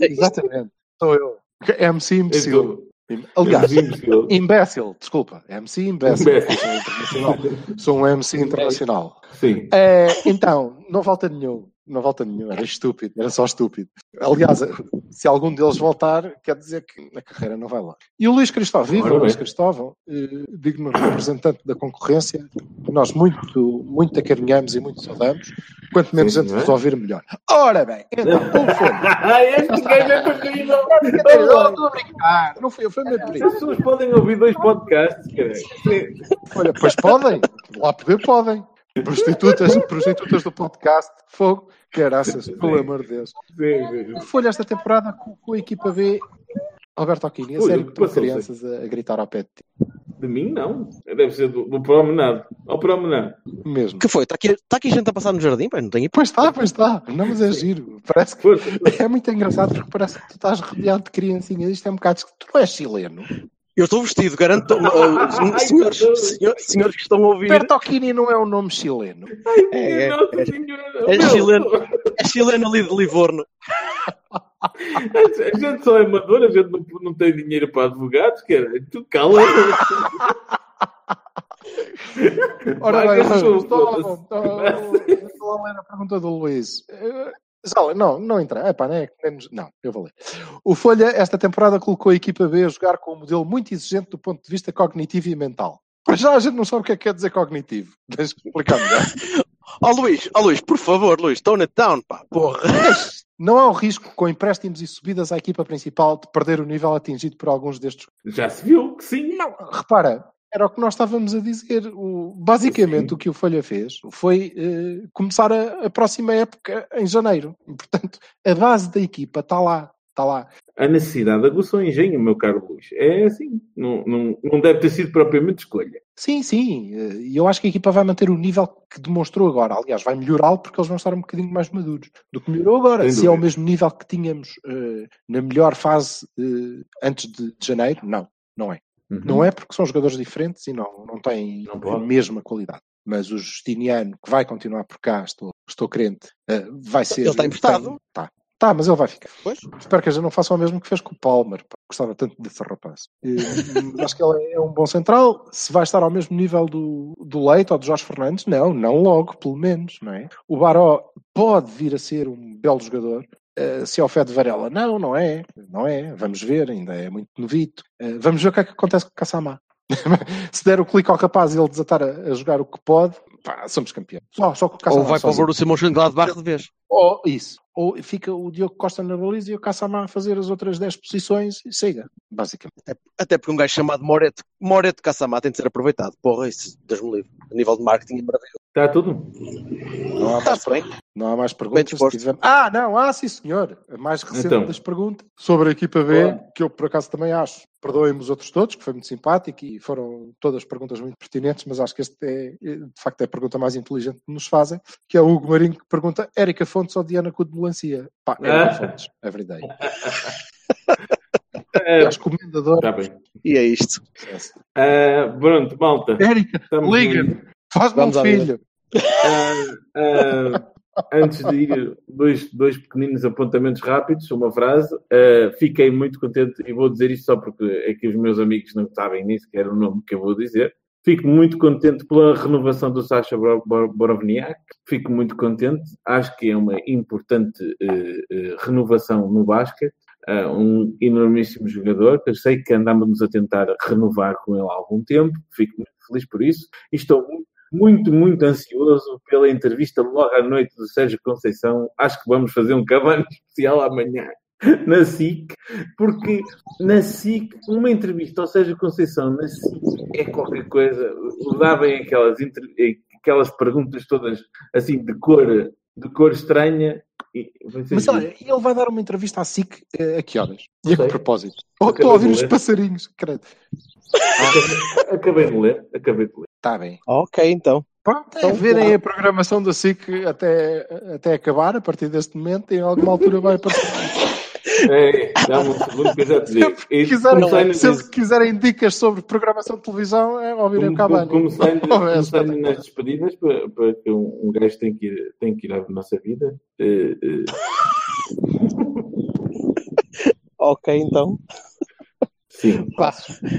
É. Exatamente. Sou eu. MC imbecil. Aliás, imbécil, desculpa. MC imbécil. Imbécil. Sou um MC internacional. Sim. É, então, não volta nenhum. Não volta nenhum. Era estúpido. Era só estúpido. Aliás, se algum deles voltar, quer dizer que a carreira não vai lá. E o Luís Cristóvão, viva o Luís. Cristóvão, eh, digno representante da concorrência, que nós muito, muito acarinhamos e muito saudamos. Quanto menos Sim, não é? vos ouvir, melhor. Ora bem, então, como foi? Este gajo é terrível. Não, estou a brincar. Não foi eu, foi meu As primo. pessoas podem ouvir dois podcasts, cara. Sim. Olha, pois podem. Lá poder podem. Prostitutas, prostitutas do podcast, fogo, caraças, pelo amor de Deus. Folha esta temporada com, a equipa B. Alberto Aquini, a sério que estão crianças a, a gritar ao pé de ti. De mim, não. Deve ser do, do promenade. Ao promenade. Mesmo. Que foi? Está aqui, tá aqui gente a passar no jardim? Pá, não tenho Pois está, pois está. Não, mas é giro. Parece que é muito engraçado porque parece que tu estás rodeado de criancinhas. Isto é um bocado. Tu não és chileno. Eu estou vestido, garanto. uh, senhores, senhores, senhores que estão a ouvir. Alberto Aquini não é um nome chileno. É, é, é, é Meu, chileno. é chileno ali de Livorno. A gente só é amador, a gente não, não tem dinheiro para advogados, cara. Tu cala. Ora bem, estou, a ler a pergunta do Luís. Eh, não, não entra. Epá, não, é, menos- não, eu vou ler. O Folha, esta temporada, colocou a equipa B a jogar com um modelo muito exigente do ponto de vista cognitivo e mental. Para já a gente não sabe o que é que quer dizer cognitivo. Deixa eu explicar melhor. Ó Luís, ó Luís, por favor, Luís, tone it down, pá, porra. Não há o risco, com empréstimos e subidas à equipa principal, de perder o nível atingido por alguns destes. Já se viu que sim. Não, repara, era o que nós estávamos a dizer. O, basicamente, Sim. o que o Folha fez foi eh, começar a, a próxima época em janeiro. E, portanto, a base da equipa está lá. Está lá. A necessidade aguçou o engenho, meu caro Luís. É assim. Não, não, não deve ter sido propriamente escolha. Sim, sim. eh, E eu acho que a equipa vai manter o nível que demonstrou agora. Aliás, vai melhorá-lo porque eles vão estar um bocadinho mais maduros do que melhorou agora. Sem Se é o mesmo nível que tínhamos eh, na melhor fase eh, antes de, de janeiro, não. Não é. Uhum. Não é porque são jogadores diferentes e não, não têm Não a pode. mesma qualidade. Mas o Justiniano, que vai continuar por cá, estou, estou crente, eh, vai ser. Ele está emprestado? Está. Tá, mas ele vai ficar. Pois. Espero que a gente não faça o mesmo que fez com o Palmer. pá. Gostava tanto desse rapaz. Eh, acho que ele é um bom central. Se vai estar ao mesmo nível do, do Leite ou do Jorge Fernandes, não, não logo, pelo menos, não é? O Baró pode vir a ser um belo jogador. Eh, se é o Fé de Varela, não, não é, não é. Vamos ver, ainda é muito novito. Eh, vamos ver o que é que acontece com o Kassamá. se der o clique ao rapaz e ele desatar a, a jogar o que pode, pá, somos campeões. Só, só com o. Ou vai para o. Borussia Mönchengladbach de vez. Ou isso. Ou fica o Diogo Costa na baliza e o Kassamá a fazer as outras 10 posições e chega, basicamente. Até porque um gajo chamado Moreto, Moreto Kassamá tem de ser aproveitado. Porra, isso, Deus me livre. A nível de marketing é maravilhoso. Está tudo? Não há mais, Está bem. não há mais perguntas. Ah, não, ah, sim senhor. A mais recente Então. das perguntas sobre a equipa B, Claro. que eu por acaso também acho. Perdoem-me os outros todos, que foi muito simpático e foram todas perguntas muito pertinentes, mas acho que este é, é, de facto, é a pergunta mais inteligente que nos fazem, que é o Hugo Marinho que pergunta Érica Fontes ou Diana Couto de Melancia? Pá, Érica Ah. Fontes, everyday. É, És comendador. Está bem. E é isto. Ah, pronto, malta. Érica, liga-me, faz-me um filho. Ah, ah, antes de ir, dois, dois pequeninos apontamentos rápidos, uma frase. Ah, fiquei muito contente, e vou dizer isto só porque é que os meus amigos não sabem nem sequer o nome que eu vou dizer. Fico muito contente pela renovação do Bor- Borovniak. Fico muito contente. Acho que é uma importante eh, eh, renovação no basquete. Ah, um enormíssimo jogador, que eu sei que andávamos a tentar renovar com ele há algum tempo. Fico muito feliz por isso. E estou muito muito, muito ansioso pela entrevista logo à noite do Sérgio Conceição. Acho que vamos fazer um cabana especial amanhã na SIC, porque na SIC, uma entrevista ao Sérgio Conceição na SIC é qualquer coisa. Dá bem aquelas, entre- aquelas perguntas todas assim de cor, de cor estranha. Mas olha, ele vai dar uma entrevista à SIC eh, a que horas? E a que sei. propósito? Oh, estou a ouvir os passarinhos, credo. Acabei- Acabei de ler, acabei de ler. Está bem. Ok, então. Pronto, é Então, verem a programação da SIC até, até acabar, a partir deste momento, em alguma altura vai aparecer. É, Dá-me um segundo que eu já te digo. Sempre que quiserem, sempre que quiserem dicas sobre programação de televisão, é ouvirem o Como- Cavani. Começando, Oh, é nas despedidas, para, para que um, um gajo tem que ir, tem que ir à nossa vida. Ok, então. sim. Vá.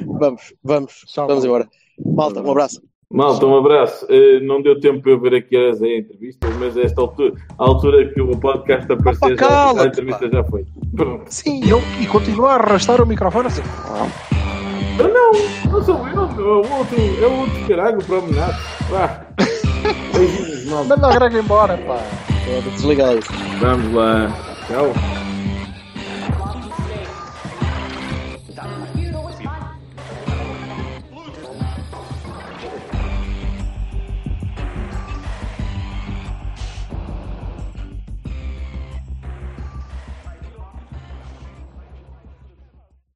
Vamos, vamos. Tchau, Vamos malta. embora. Malta, um abraço. Malta, um abraço. Eh, não deu tempo para eu ver aqui as entrevistas, mas a esta altura, a altura que o podcast aparecer, já, a entrevista já foi. Pronto. Sim, e, ele, e continua a arrastar o microfone assim. Não, não sou eu, é o outro, é o outro caralho, o promenado. Vá. Beijinhos, malta. Manda a Greg embora, pá. Desliga aí. Vamos lá. Tchau.